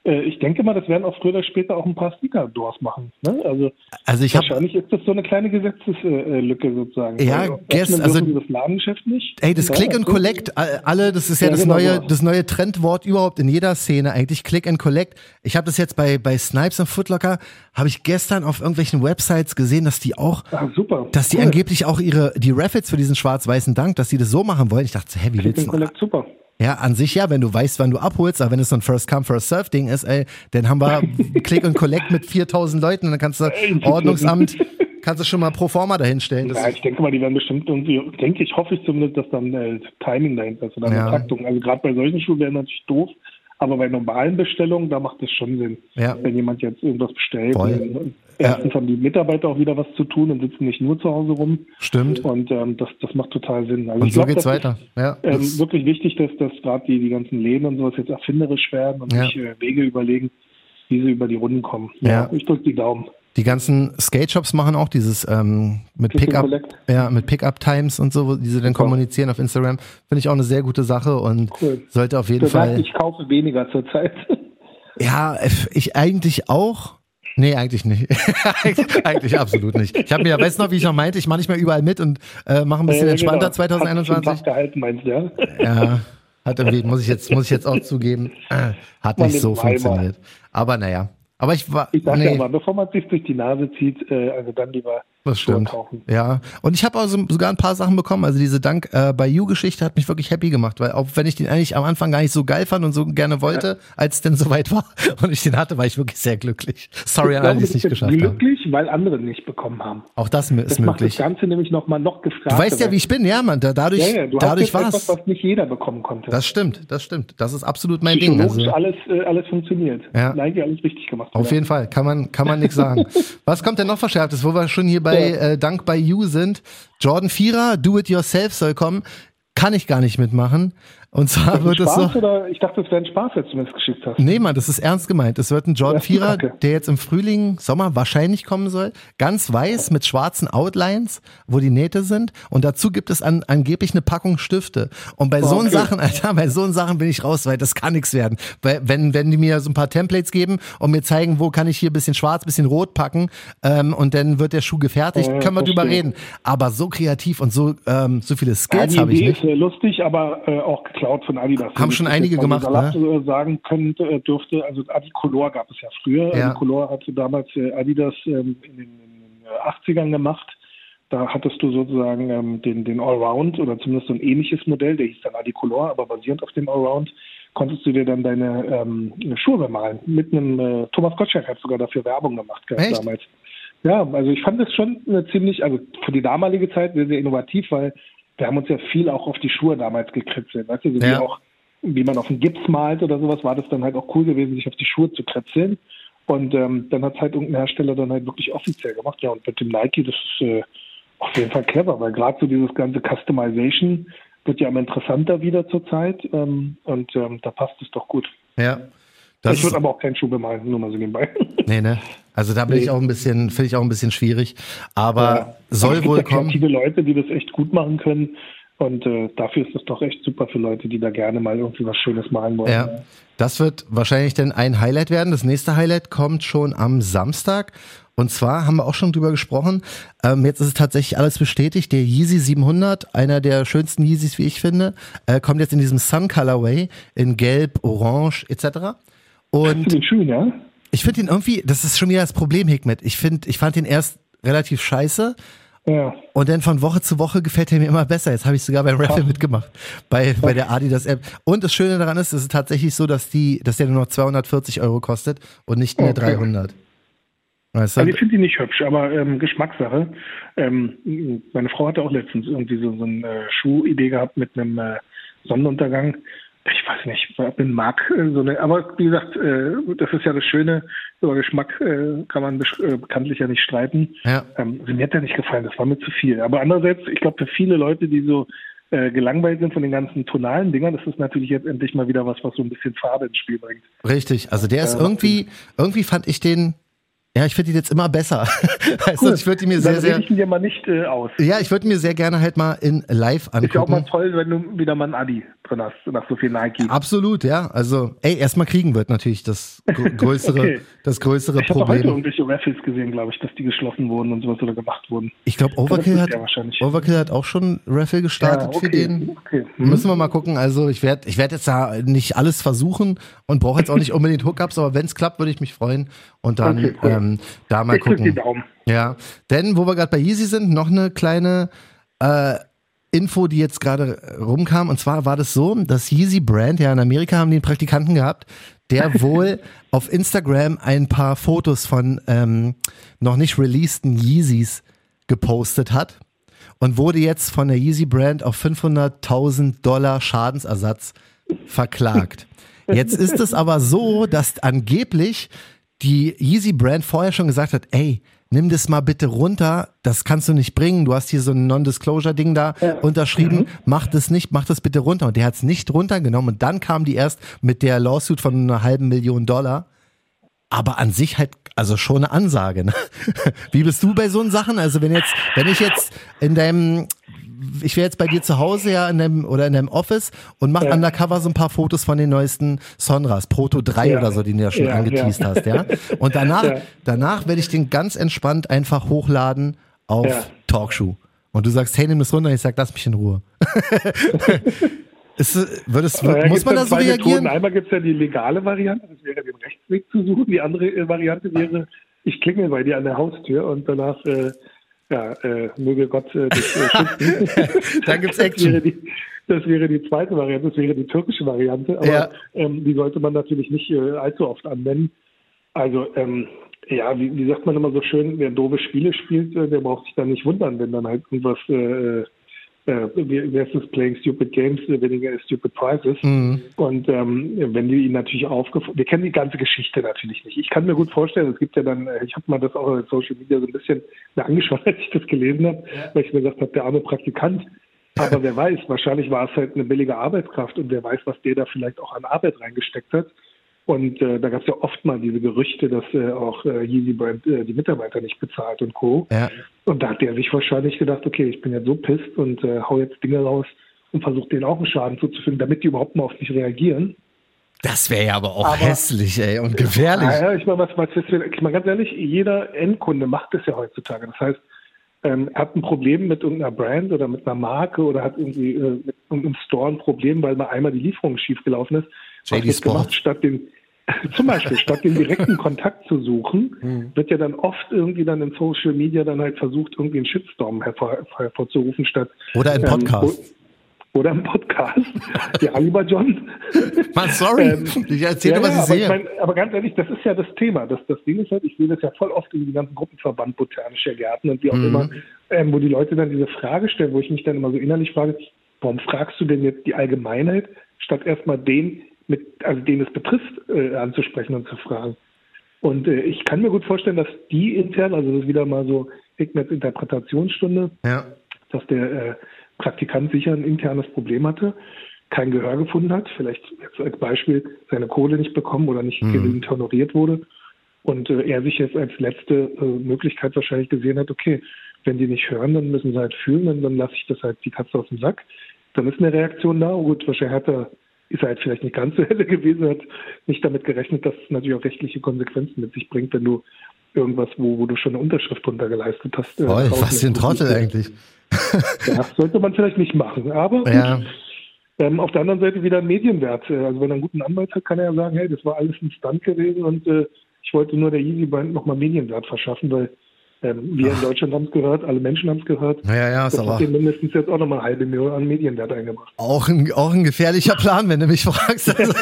ich denke mal, das werden auch früher oder später auch ein paar Sneaker-Doors machen. Ne? Also Also ich habe wahrscheinlich ist das so eine kleine Gesetzeslücke sozusagen. Ja, also, guess, also- das Ladengeschäft nicht. Ey, das Ja, Click and okay. Collect, all- alle, das ist ja, Ja, das genau neue, das neue Trendwort überhaupt in jeder Szene eigentlich. Click and Collect. Ich habe das jetzt bei bei Snipes und Footlocker, habe ich gestern auf irgendwelchen Websites gesehen, dass die auch, Ah, super. dass die Cool. angeblich auch ihre die Raffles für diesen schwarz-weißen Dank, dass die das so machen wollen. Ich dachte, hä, wie Click willst and du? Collect, super. Ja, an sich ja, wenn du weißt, wann du abholst, aber wenn es so ein First-Come, First-Serve-Ding ist, ey, dann haben wir Click und Collect mit 4000 Leuten und dann kannst du Ordnungsamt, kannst du schon mal pro forma dahinstellen. Ja, ich denke mal, die werden bestimmt irgendwie, denke ich, hoffe ich zumindest, dass dann äh, Timing dahinter ist oder Ja. eine Taktung. Also gerade bei solchen Schulen wäre natürlich doof, aber bei normalen Bestellungen, da macht es schon Sinn. Ja. Wenn jemand jetzt irgendwas bestellt, Voll. Dann, erstens haben die Mitarbeiter auch wieder was zu tun und sitzen nicht nur zu Hause rum. Stimmt. Und ähm, das, das macht total Sinn. Also Und so glaub, geht's das weiter. Ja, ähm, das- wirklich wichtig, dass, dass gerade die, die ganzen Läden und sowas jetzt erfinderisch werden und Ja. sich äh, Wege überlegen, wie sie über die Runden kommen. Ja. Ich drücke die Daumen. Die ganzen Skate-Shops machen auch dieses ähm, mit Pickup, ja, mit Pickup-Times und so, die sie dann Super. kommunizieren auf Instagram. Finde ich auch eine sehr gute Sache und Cool. sollte auf jeden Du sagst, Fall. ich kaufe weniger zurzeit. Ja, ich eigentlich auch. Nee, eigentlich nicht. Eigentlich- absolut nicht. Ich habe mir, weißt du noch, wie ich noch meinte, ich mache nicht mehr überall mit und äh, mache ein bisschen Ja, entspannter genau. Hat sich 2021. gehalten, meinst du, ja? Ja, hat irgendwie, muss ich jetzt, muss ich jetzt auch zugeben, äh, hat Man nicht so funktioniert. Aber naja. Aber ich war, Ich sag ja nee, mal, bevor man sich durch die Nase zieht, äh, also dann lieber das stimmt. Ja. Und ich habe auch so, sogar ein paar Sachen bekommen. Also diese Dank äh, bei You-Geschichte hat mich wirklich happy gemacht, weil auch wenn ich den eigentlich am Anfang gar nicht so geil fand und so gerne wollte, als es denn soweit war und ich den hatte, war ich wirklich sehr glücklich. Sorry Ich an alle, die es nicht geschafft haben. glücklich, weil andere nicht bekommen haben. Auch das ist Das macht das möglich. Ganze nämlich nochmal noch gefragt. Du weißt ja, wie ich bin, ja, man. Da, dadurch, ja, ja, du dadurch war's. etwas, was nicht jeder bekommen konnte. Das stimmt, das stimmt. Das ist absolut mein Ding. Also, alles, äh, alles funktioniert. Ja. Nein, alles richtig gemacht. auf jeden Fall, kann man, kann man nichts sagen. Was kommt denn noch verschärftes, wo wir schon hier bei Ja. äh, Dank bei You sind? Jordan Vierer, Do It Yourself soll kommen. Kann ich gar nicht mitmachen. Und zwar wird es so. oder ich dachte, das wäre ein Spaß, als du mir das geschickt hast. Nee, Mann, das ist ernst gemeint. Es wird ein Jordan Ja, Vierer, kacke. der jetzt im Frühling, Sommer wahrscheinlich kommen soll. Ganz weiß mit schwarzen Outlines, wo die Nähte sind. Und dazu gibt es an, angeblich eine Packung Stifte. Und bei so Okay. Sachen, Alter, bei so Sachen bin ich raus, weil das kann nichts werden. Weil, wenn, wenn die mir so ein paar Templates geben und mir zeigen, wo kann ich hier ein bisschen schwarz, ein bisschen rot packen, ähm, und dann wird der Schuh gefertigt, Ja, können wir drüber reden. Aber so kreativ und so, ähm, so viele Ja, Skills die habe ich nicht. ist äh, lustig, aber äh, auch geklaut von Adidas. Haben schon einige gemacht, mal ne? äh, sagen könnte, äh, dürfte, also Adicolor gab es ja früher. Ja. Adicolor hatte damals äh, Adidas ähm, in den, in den äh, 80ern gemacht. Da hattest du sozusagen ähm, den, den Allround oder zumindest so ein ähnliches Modell, der hieß dann Adicolor, aber basierend auf dem Allround konntest du dir dann deine ähm, Schuhe bemalen. Mit einem äh, Thomas Gottschalk hat sogar dafür Werbung gemacht gehabt damals. Ja, also ich fand das schon eine ziemlich, also für die damalige Zeit sehr, sehr innovativ, weil wir haben uns ja viel auch auf die Schuhe damals gekritzelt. Weißt du, so Ja. wie auch, wie man auf den Gips malt oder sowas, war das dann halt auch cool gewesen, sich auf die Schuhe zu kritzeln. Und ähm, dann hat halt irgendein Hersteller dann halt wirklich offiziell gemacht. Ja, und mit dem Nike, das ist äh, auf jeden Fall clever, weil gerade so dieses ganze Customization wird ja immer interessanter wieder zur Zeit. Ähm, und ähm, da passt es doch gut. Ja. Das ich würde aber auch keinen Schuh bemalen, nur mal so nebenbei. nee, ne? Also da bin Nee. ich auch ein bisschen, finde ich auch ein bisschen schwierig. Aber Ja. soll Aber es gibt wohl ja kommen. kreative Leute, die das echt gut machen können. Und äh, dafür ist es doch echt super für Leute, die da gerne mal irgendwie was Schönes malen wollen. Ja, das wird wahrscheinlich dann ein Highlight werden. Das nächste Highlight kommt schon am Samstag. Und zwar haben wir auch schon drüber gesprochen. Ähm, jetzt ist es tatsächlich alles bestätigt. Der Yeezy 700, einer der schönsten Yeezys, wie ich finde, äh, kommt jetzt in diesem Sun Colorway in Gelb, Orange etc. Und den schön, ja? ich finde ihn irgendwie, das ist schon wieder das Problem, Hikmet. Ich finde, ich fand ihn erst relativ scheiße. Ja. Und dann von Woche zu Woche gefällt er mir immer besser. Jetzt habe ich sogar beim Raffle mitgemacht. Bei, bei der Adidas App. Und das Schöne daran ist, es ist tatsächlich so, dass die, dass der nur noch 240 Euro kostet und nicht mehr Okay. 300. Weißt du? Also ich finde die nicht hübsch, aber ähm, Geschmackssache. Ähm, meine Frau hatte auch letztens irgendwie so, so eine äh, Schuhidee gehabt mit einem äh, Sonnenuntergang. Ich weiß nicht, ich bin mag äh, so eine, aber wie gesagt, äh, das ist ja das Schöne, über Geschmack äh, kann man bekanntlich ja nicht streiten. Ja. Ähm, mir hat der nicht gefallen, das war mir zu viel. Aber andererseits, ich glaube, für viele Leute, die so gelangweilt sind von den ganzen tonalen Dingern, das ist natürlich jetzt endlich mal wieder was, was so ein bisschen Farbe ins Spiel bringt. Richtig. Also der ist Ja, irgendwie, irgendwie fand ich den, ja, ich finde ihn jetzt immer besser. also ich würde ihn mir sehr, sehr, ich dir mal nicht äh, aus. ja, ich würde mir sehr gerne halt mal in live Ist ja auch mal angucken. toll, wenn du wieder mal einen Adi drin hast, nach so viel Nike. Absolut, ja. Also, ey, erstmal kriegen wird natürlich das gr- größere, Okay. das größere Ich habe heute Problem. irgendwelche Raffles gesehen, glaube ich, dass die geschlossen wurden und sowas oder gemacht wurden. Ich glaube, Overkill hat, ja wahrscheinlich. Overkill hat auch schon Raffle gestartet für den. Okay. Hm. Müssen wir mal gucken. Also ich werde ich werd jetzt da nicht alles versuchen und brauche jetzt auch nicht unbedingt Hookups, aber wenn es klappt, würde ich mich freuen und dann Okay, cool. Ähm, da mal Ich drück die gucken. Daumen. Ja, denn wo wir gerade bei Yeezy sind, noch eine kleine, äh, Info, die jetzt gerade rumkam. Und zwar war das so, dass Yeezy Brand, ja in Amerika haben die einen Praktikanten gehabt, der wohl auf Instagram ein paar Fotos von ähm, noch nicht releaseden Yeezys gepostet hat und wurde jetzt von der Yeezy Brand auf 500.000 Dollar Schadensersatz verklagt. Jetzt ist es aber so, dass angeblich die Yeezy Brand vorher schon gesagt hat, ey, nimm das mal bitte runter, das kannst du nicht bringen, du hast hier so ein Non-Disclosure-Ding da ja. unterschrieben, mhm. mach das nicht, mach das bitte runter. Und der hat es nicht runtergenommen und dann kam die erst mit der Lawsuit von einer halben Million Dollar. Aber an sich halt, also schon eine Ansage. Ne? Wie bist du bei so Sachen? Also wenn jetzt, wenn ich jetzt in deinem ich wäre jetzt bei dir zu Hause ja in deinem, oder in deinem Office und mach ja. undercover so ein paar Fotos von den neuesten Sonras, Proto 3 ja. oder so, den du ja schon ja, angeteased hast, ja. Und danach, danach werde ich den ganz entspannt einfach hochladen auf Talkshow. Und du sagst, hey, nimm das runter, und ich sag, lass mich in Ruhe. Ist, würdest, ja, muss man da so reagieren? Methoden. Einmal gibt es ja die legale Variante, das wäre den Rechtsweg zu suchen. Die andere äh, Variante wäre, ich klingel bei dir an der Haustür und danach äh, ja, äh, möge Gott äh, dich äh, schützen. da gibt's Action. Das wäre, die, das wäre die zweite Variante, das wäre die türkische Variante, aber ja. ähm, die sollte man natürlich nicht äh, allzu oft anwenden. Also ähm, ja, wie, wie sagt man immer so schön, wer doofe Spiele spielt, äh, der braucht sich dann nicht wundern, wenn dann halt irgendwas äh, äh, wie, wie heißt das, Playing Stupid Games, winning Stupid Prizes. Mhm. Und ähm, wenn die ihn natürlich aufgefallen, wir kennen die ganze Geschichte natürlich nicht. Ich kann mir gut vorstellen, es gibt ja dann, äh, ich habe mal das auch in Social Media so ein bisschen angeschaut, als ich das gelesen habe, ja. weil ich mir gesagt habe, der arme Praktikant. Aber wer weiß, wahrscheinlich war es halt eine billige Arbeitskraft und wer weiß, was der da vielleicht auch an Arbeit reingesteckt hat. Und äh, da gab es ja oft mal diese Gerüchte, dass äh, auch äh, Yeezy Brand äh, die Mitarbeiter nicht bezahlt und Co. Ja. Und da hat der sich wahrscheinlich gedacht, okay, ich bin jetzt so pisst und äh, hau jetzt Dinge raus und versuche denen auch einen Schaden zuzufügen, damit die überhaupt mal auf mich reagieren. Das wäre ja aber auch aber, hässlich, ey, und gefährlich. Ja, ich meine, was, was ich meine, ganz ehrlich, jeder Endkunde macht das ja heutzutage. Das heißt, ähm, hat ein Problem mit irgendeiner Brand oder mit einer Marke oder hat irgendwie äh, mit irgendeinem Store ein Problem, weil mal einmal die Lieferung schiefgelaufen ist. JD Sport. Gemacht, statt den, zum Beispiel, statt den direkten Kontakt zu suchen, mhm. wird ja dann oft irgendwie dann in Social Media dann halt versucht, irgendwie einen Shitstorm hervor, hervorzurufen, statt. Oder ein ähm, Podcast. Ähm, oder im Podcast. ja, lieber John. Man, sorry, ähm, ich erzähle, ja, was ich sehe. Ich mein, aber ganz ehrlich, das ist ja das Thema. Das, das Ding ist halt, ich sehe das ja voll oft in die ganzen Gruppenverband botanischer Gärten und wie auch mhm. immer, ähm, wo die Leute dann diese Frage stellen, wo ich mich dann immer so innerlich frage, warum fragst du denn jetzt die Allgemeinheit, statt erstmal den, mit, also den es betrifft, äh, anzusprechen und zu fragen. Und äh, ich kann mir gut vorstellen, dass die intern, also das ist wieder mal so Hickmans Interpretationsstunde, ja. dass der äh, Praktikant sicher ein internes Problem hatte, kein Gehör gefunden hat, vielleicht jetzt als Beispiel seine Kohle nicht bekommen oder nicht mhm. genügend honoriert wurde. Und äh, er sich jetzt als letzte äh, Möglichkeit wahrscheinlich gesehen hat, okay, wenn die nicht hören, dann müssen sie halt fühlen, dann, dann lasse ich das halt die Katze aus dem Sack. Dann ist eine Reaktion da. Oh gut, wahrscheinlich hat er ist er halt vielleicht nicht ganz so helle gewesen, hat nicht damit gerechnet, dass es natürlich auch rechtliche Konsequenzen mit sich bringt, wenn du irgendwas, wo, wo du schon eine Unterschrift drunter geleistet hast. Äh, Voll, was für ein Trottel eigentlich. ja, sollte man vielleicht nicht machen. Aber ja. gut, ähm, auf der anderen Seite wieder ein Medienwert. Äh, also wenn er einen guten Anwalt hat, kann er ja sagen, hey, das war alles ein Stunt gewesen und äh, ich wollte nur der Easy Band nochmal Medienwert verschaffen, weil ähm, wir Ach. in Deutschland haben es gehört, alle Menschen haben es gehört. Ja, ja, das aber hat mindestens jetzt auch nochmal eine halbe Million an Medienwert eingebracht. Auch ein, auch ein gefährlicher Plan, wenn du mich fragst. Also,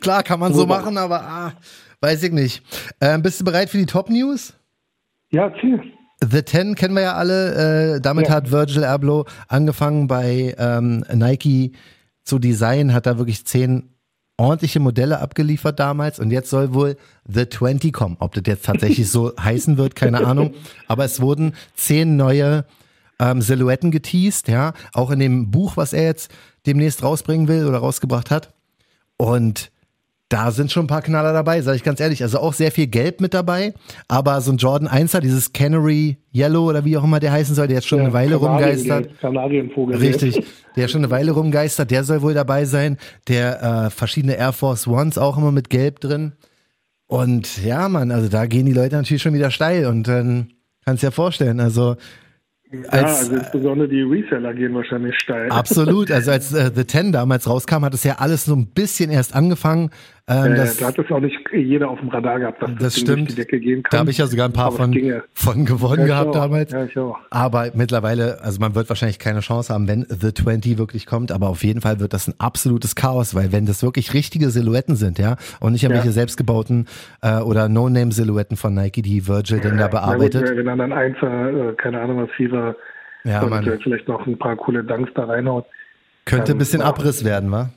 klar, kann man so machen, aber ah, weiß ich nicht. Ähm, bist du bereit für die Top News? Ja, erzähl. The Ten kennen wir ja alle. Äh, damit ja. hat Virgil Abloh angefangen bei ähm, Nike zu designen, hat da wirklich zehn ordentliche Modelle abgeliefert damals und jetzt soll wohl The 20 kommen. Ob das jetzt tatsächlich so heißen wird, keine Ahnung. Aber es wurden zehn neue ähm, Silhouetten geteased, ja. Auch in dem Buch, was er jetzt demnächst rausbringen will oder rausgebracht hat. Und da sind schon ein paar Knaller dabei, sage ich ganz ehrlich. Also auch sehr viel Gelb mit dabei, aber so ein Jordan 1er, dieses Canary Yellow oder wie auch immer der heißen soll, der jetzt schon ja, eine Weile rumgeistert. Kanarienvogel. Richtig, der schon eine Weile rumgeistert, der soll wohl dabei sein. Der äh, verschiedene Air Force Ones auch immer mit Gelb drin. Und ja, man, also da gehen die Leute natürlich schon wieder steil und dann kannst du dir vorstellen, also ja, als, also insbesondere die Reseller gehen wahrscheinlich steil. Absolut. Also als äh, The Ten damals rauskam, hat es ja alles so ein bisschen erst angefangen. Ähm, Äh, das, da hat es auch nicht jeder auf dem Radar gehabt, dass Das das, Ding durch stimmt. die Decke gehen kann. da habe ich ja sogar ein paar Aber von, von gewonnen Ja, gehabt auch. damals. Ja, ich auch. Aber mittlerweile, also man wird wahrscheinlich keine Chance haben, wenn The 20 wirklich kommt, aber auf jeden Fall wird das ein absolutes Chaos, weil wenn das wirklich richtige Silhouetten sind, ja, und nicht irgendwelche Ja. selbstgebauten äh, oder No-Name-Silhouetten von Nike, die Virgil denn da Na gut, bearbeitet. wenn er dann Einser, äh, keine Ahnung was, Fever Ja, und vielleicht noch ein paar coole Dunks da reinhaut. könnte ein bisschen ja. Abriss werden, wa?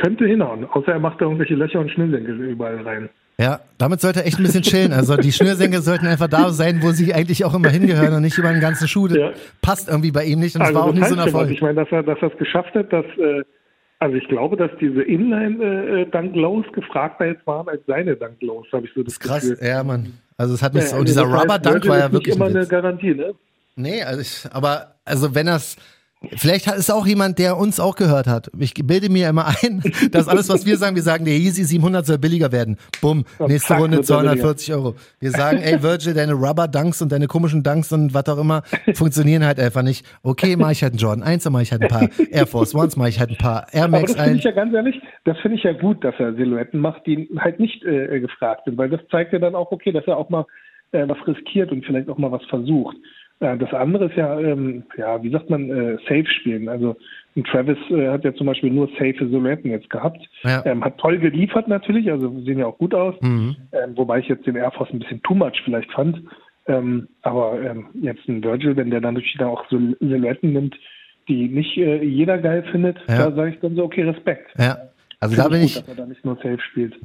Könnte hinhauen, außer er macht da irgendwelche Löcher und Schnürsenkel überall rein. Ja, damit sollte er echt ein bisschen chillen. Also die Schnürsenkel sollten einfach da sein, wo sie eigentlich auch immer hingehören und nicht über den ganzen Schuh. Das Ja. passt irgendwie bei ihm nicht und es Also war auch das so ein. Erfolg. Ich meine, dass er, dass er es geschafft hat, dass, äh, also ich glaube, dass diese Inline-Dunk Lows gefragter jetzt waren als seine Dunk Lows, habe ich so das, Das ist krass, Gefühl. ja, Mann. Also es hat mich Ja, so, also und dieser das heißt, Rubber Dunk Virgil war ja ist wirklich nicht immer ein eine. Garantie, ne? Nee, also ich, aber also wenn das Vielleicht hat- ist auch jemand, der uns auch gehört hat. Ich bilde mir immer ein, dass alles, was wir sagen, wir sagen, der Yeezy 700 soll billiger werden. Bumm, nächste zack, Runde wird er 240 Euro. Wir sagen, ey Virgil, deine Rubber Dunks und deine komischen Dunks und was auch immer funktionieren halt einfach nicht. Okay, mache ich halt einen Jordan 1, dann mache ich halt ein paar Air Force Ones, mache ich halt ein paar Air Aber Max das finde 1. ich ja ganz ehrlich, das finde ich ja gut, dass er Silhouetten macht, die halt nicht äh, gefragt sind, weil das zeigt ja dann auch, okay, dass er auch mal äh, was riskiert und vielleicht auch mal was versucht. Das andere ist ja, ähm, ja, wie sagt man, äh, safe spielen. Also ein Travis äh, hat ja zum Beispiel nur safe Silhouetten jetzt gehabt. Ja. Ähm, hat toll geliefert natürlich, also sehen ja auch gut aus. Mhm. Ähm, wobei ich jetzt den Air Force ein bisschen too much vielleicht fand. Ähm, aber ähm, jetzt ein Virgil, wenn der dann natürlich wieder auch so Silhouetten nimmt, die nicht äh, jeder geil findet, Ja. da sage ich dann so, okay, Respekt. Ja. Also Finde da bin gut, ich, er da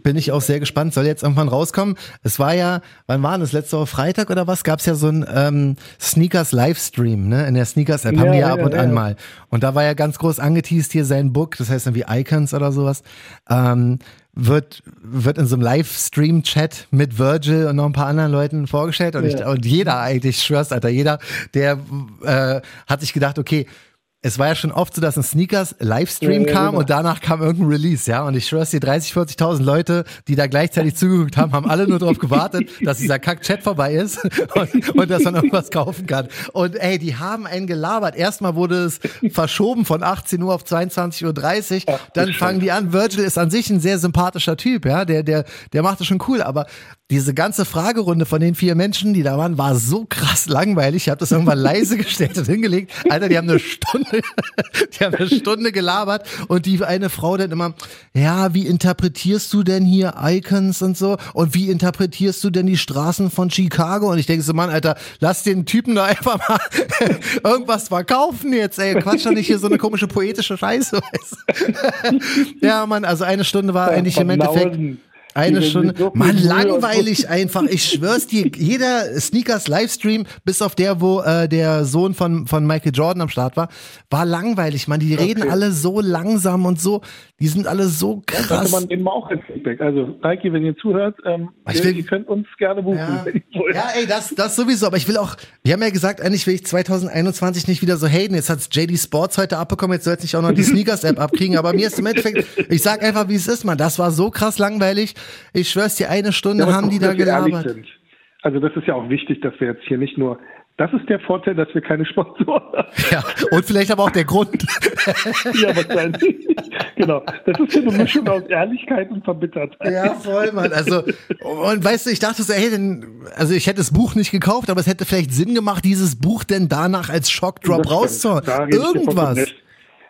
bin ich auch sehr gespannt. Soll jetzt irgendwann rauskommen. Es war ja, wann war das? Letzte Woche Freitag oder was? Gab es ja so ein ähm, Sneakers Livestream, ne? In der Sneakers App haben Ja, die ja, ja, ab und ja, an ja. mal. Und da war ja ganz groß angeteased hier sein Book, das heißt irgendwie Icons oder sowas. Ähm, wird, wird in so einem Livestream-Chat mit Virgil und noch ein paar anderen Leuten vorgestellt. Und, ich, Ja. und jeder eigentlich, ich schwör's, Alter, jeder, der äh, hat sich gedacht, okay, es war ja schon oft so, dass ein Sneakers Livestream Ja, ja, kam genau. und danach kam irgendein Release, ja. Und ich schwör's dir, 30, 40.000 Leute, die da gleichzeitig zugeguckt haben, haben alle nur darauf gewartet, dass dieser Kack-Chat vorbei ist und, und dass man irgendwas kaufen kann. Und ey, die haben einen gelabert. Erstmal wurde es verschoben von 18 Uhr auf 22.30 Uhr. Dann fangen die an. Virgil ist an sich ein sehr sympathischer Typ, ja. Der, der, der macht es schon cool. Aber diese ganze Fragerunde von den vier Menschen, die da waren, war so krass langweilig. Ich habe das irgendwann leise gestellt und hingelegt. Alter, die haben eine Stunde, die haben eine Stunde gelabert und die eine Frau dann immer, ja, wie interpretierst du denn hier Icons und so? Und wie interpretierst du denn die Straßen von Chicago? Und ich denke so, Mann, Alter, lass den Typen da einfach mal irgendwas verkaufen jetzt, ey. Quatsch doch nicht hier so eine komische poetische Scheiße. ja, Mann, also eine Stunde war eigentlich im Endeffekt. Eine Stunde. so Mann, langweilig einfach. Ich schwör's dir, jeder Sneakers Livestream, bis auf der, wo äh, der Sohn von, von Michael Jordan am Start war, war langweilig, Mann. Die reden alle so langsam und so, die sind alle so Das krass. sollte man eben auch als Feedback. Also, Nike, wenn ihr zuhört, ähm, Ich ihr, will- ihr könnt uns gerne buchen. Ja. wenn ihr wollt. ja, ey, das, das sowieso. Aber ich will auch, wir haben ja gesagt, eigentlich will ich 2021 nicht wieder so haten. Jetzt hat's JD Sports heute abbekommen, jetzt soll nicht auch noch die Sneakers-App abkriegen. Aber mir ist im Endeffekt, ich sag einfach, wie es ist, Mann. Das war so krass langweilig. Ich schwör's dir, eine Stunde Ja, haben die da gelabert. Also, das ist ja auch wichtig, dass wir jetzt hier nicht nur. Das ist der Vorteil, dass wir keine Sponsoren haben. Ja, und vielleicht aber auch der Grund. ja, wahrscheinlich. genau. Das ist ja eine Mischung aus Ehrlichkeit und Verbittertheit. Ja, voll, Mann. Also, und weißt du, ich dachte so, hey, denn, also ich hätte das Buch nicht gekauft, aber es hätte vielleicht Sinn gemacht, dieses Buch denn danach als Shockdrop rauszuhauen. Irgendwas. recht.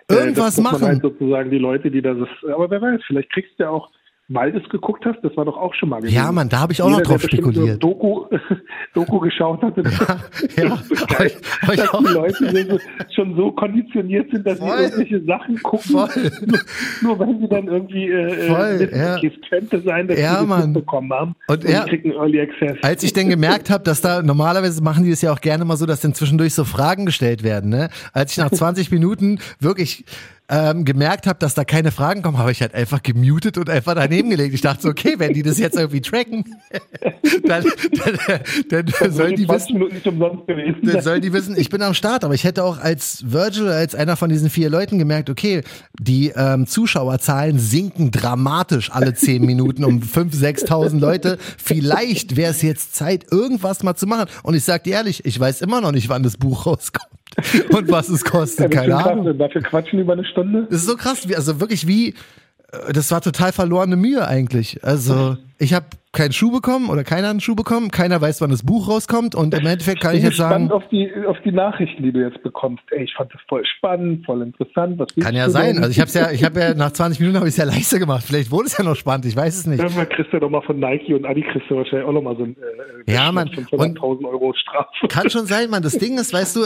Äh, Irgendwas das machen. Halt sozusagen die Leute, die das. Aber wer weiß, vielleicht kriegst du ja auch, weil du es geguckt hast, das war doch auch schon mal gewesen. Ja, Mann, da habe ich auch Jeder, noch drauf spekuliert. So Doku, Doku geschaut hat, ja, ja, hab ich- hab ich dass die Leute schon so konditioniert sind, dass Voll. sie irgendwelche Sachen gucken, Voll. nur, nur weil sie dann irgendwie äh, Voll, äh, wissen, ja. es könnte sein, dass Ja, sie das Mann. mitbekommen haben Und und, ja. kriegen Early Access. Als ich denn gemerkt habe, dass da normalerweise machen die es ja auch gerne mal so, dass dann zwischendurch so Fragen gestellt werden. Ne? Als ich nach 20 Minuten wirklich ähm, gemerkt habe, dass da keine Fragen kommen, habe ich halt einfach gemutet und einfach daneben gelegt. Ich dachte so, okay, wenn die das jetzt irgendwie tracken, dann, dann, dann, sollen die 20 wissen, dann sollen die wissen, ich bin am Start, aber ich hätte auch als Virgil, als einer von diesen vier Leuten gemerkt, okay, die ähm, Zuschauerzahlen sinken dramatisch alle zehn Minuten um 5.000, 6.000 Leute. Vielleicht wäre es jetzt Zeit, irgendwas mal zu machen. Und ich sag dir ehrlich, ich weiß immer noch nicht, wann das Buch rauskommt und was es Ja, kostet, ist keine krass, Ahnung. Dafür quatschen über eine Stunde. Das ist so krass, also wirklich wie, das war total verlorene Mühe eigentlich. Also ich habe keinen Schuh bekommen oder keiner einen Schuh bekommen. Keiner weiß, wann das Buch rauskommt. Und im Endeffekt kann ich, ich jetzt sagen. auf die, auf die Nachrichten, die du jetzt bekommst. Ey, ich fand das voll spannend, voll interessant. Was kann ja sein. Denn? Also ich habe ja, ich habe ja nach 20 Minuten habe ich es ja leichter gemacht. Vielleicht wurde es ja noch spannend. Ich weiß es nicht. Irgendwann kriegst du doch mal von Nike und Adi kriegst du wahrscheinlich auch noch mal so ein äh, ja, man, von 100.000 Euro Strafe. Kann schon sein, man. Das Ding ist, weißt du,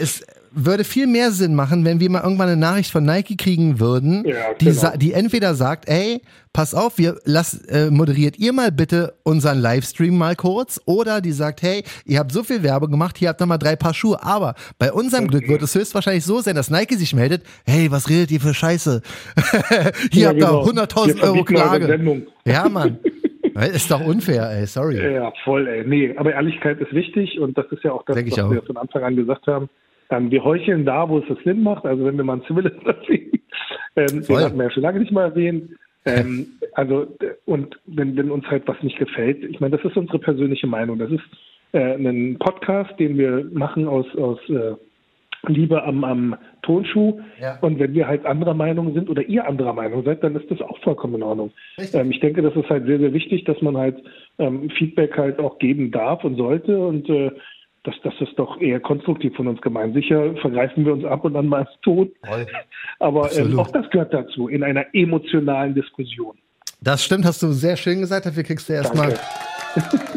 es würde viel mehr Sinn machen, wenn wir mal irgendwann eine Nachricht von Nike kriegen würden, ja, die, genau. die entweder sagt, ey, pass auf, wir lass, äh, moderiert ihr mal bitte unseren Livestream mal kurz, oder die sagt, hey, ihr habt so viel Werbung gemacht, hier habt ihr mal drei Paar Schuhe, aber bei unserem okay. Glück wird es höchstwahrscheinlich so sein, dass Nike sich meldet, hey, was redet ihr für Scheiße? hier ja, habt ihr genau. 100.000 Euro Klage. Ja, Mann. Ist doch unfair, ey, sorry. Ja, voll, ey. Nee, aber Ehrlichkeit ist wichtig und das ist ja auch das, was wir von Anfang an gesagt haben. Ähm, wir heucheln da, wo es das Sinn macht. Also wenn wir mal einen Civilist sehen, ähm, den hatten wir ja schon lange nicht mal erwähnt. Ähm, also und wenn, wenn uns halt was nicht gefällt, ich meine, das ist unsere persönliche Meinung. Das ist äh, ein Podcast, den wir machen aus, aus äh, Liebe am, am Tonschuh. Ja. Und wenn wir halt anderer Meinung sind oder ihr anderer Meinung seid, dann ist das auch vollkommen in Ordnung. Ähm, ich denke, das ist halt sehr, sehr wichtig, dass man halt ähm, Feedback halt auch geben darf und sollte. Und äh, das, das ist doch eher konstruktiv von uns gemeint. Sicher vergreifen wir uns ab und an mal ins Tod. Aber ähm, auch das gehört dazu in einer emotionalen Diskussion. Das stimmt, hast du sehr schön gesagt. Dafür kriegst du erstmal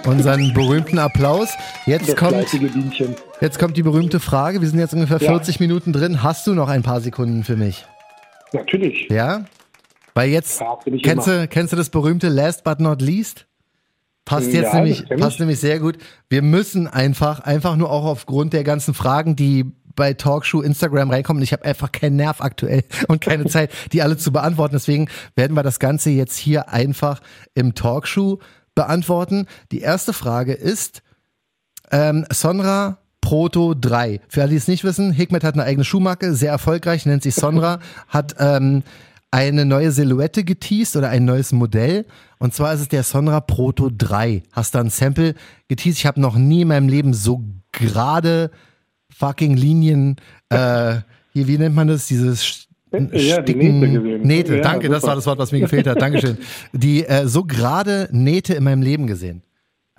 unseren berühmten Applaus. Jetzt kommt, jetzt kommt die berühmte Frage. Wir sind jetzt ungefähr 40 ja. Minuten drin. Hast du noch ein paar Sekunden für mich? Natürlich. Ja? Weil jetzt ja, kennst, du, kennst du das berühmte Last but not least? Passt jetzt ja, nämlich, passt nämlich sehr gut. Wir müssen einfach, einfach nur auch aufgrund der ganzen Fragen, die bei Talkshow Instagram reinkommen. Ich habe einfach keinen Nerv aktuell und keine Zeit, die alle zu beantworten. Deswegen werden wir das Ganze jetzt hier einfach im Talkshow beantworten. Die erste Frage ist, ähm, Sonra Proto 3. Für alle, die es nicht wissen, Hikmet hat eine eigene Schuhmarke, sehr erfolgreich, nennt sich Sonra, hat ähm, eine neue Silhouette geteased oder ein neues Modell. Und zwar ist es der Sonra Proto 3. Hast da ein Sample geteased. Ich habe noch nie in meinem Leben so gerade fucking Linien, äh, hier, wie nennt man das? Dieses ja, Sticken, die Nähte. Nähte, ja, danke, super. das war das Wort, was mir gefehlt hat. Dankeschön. Die äh, so gerade Nähte in meinem Leben gesehen.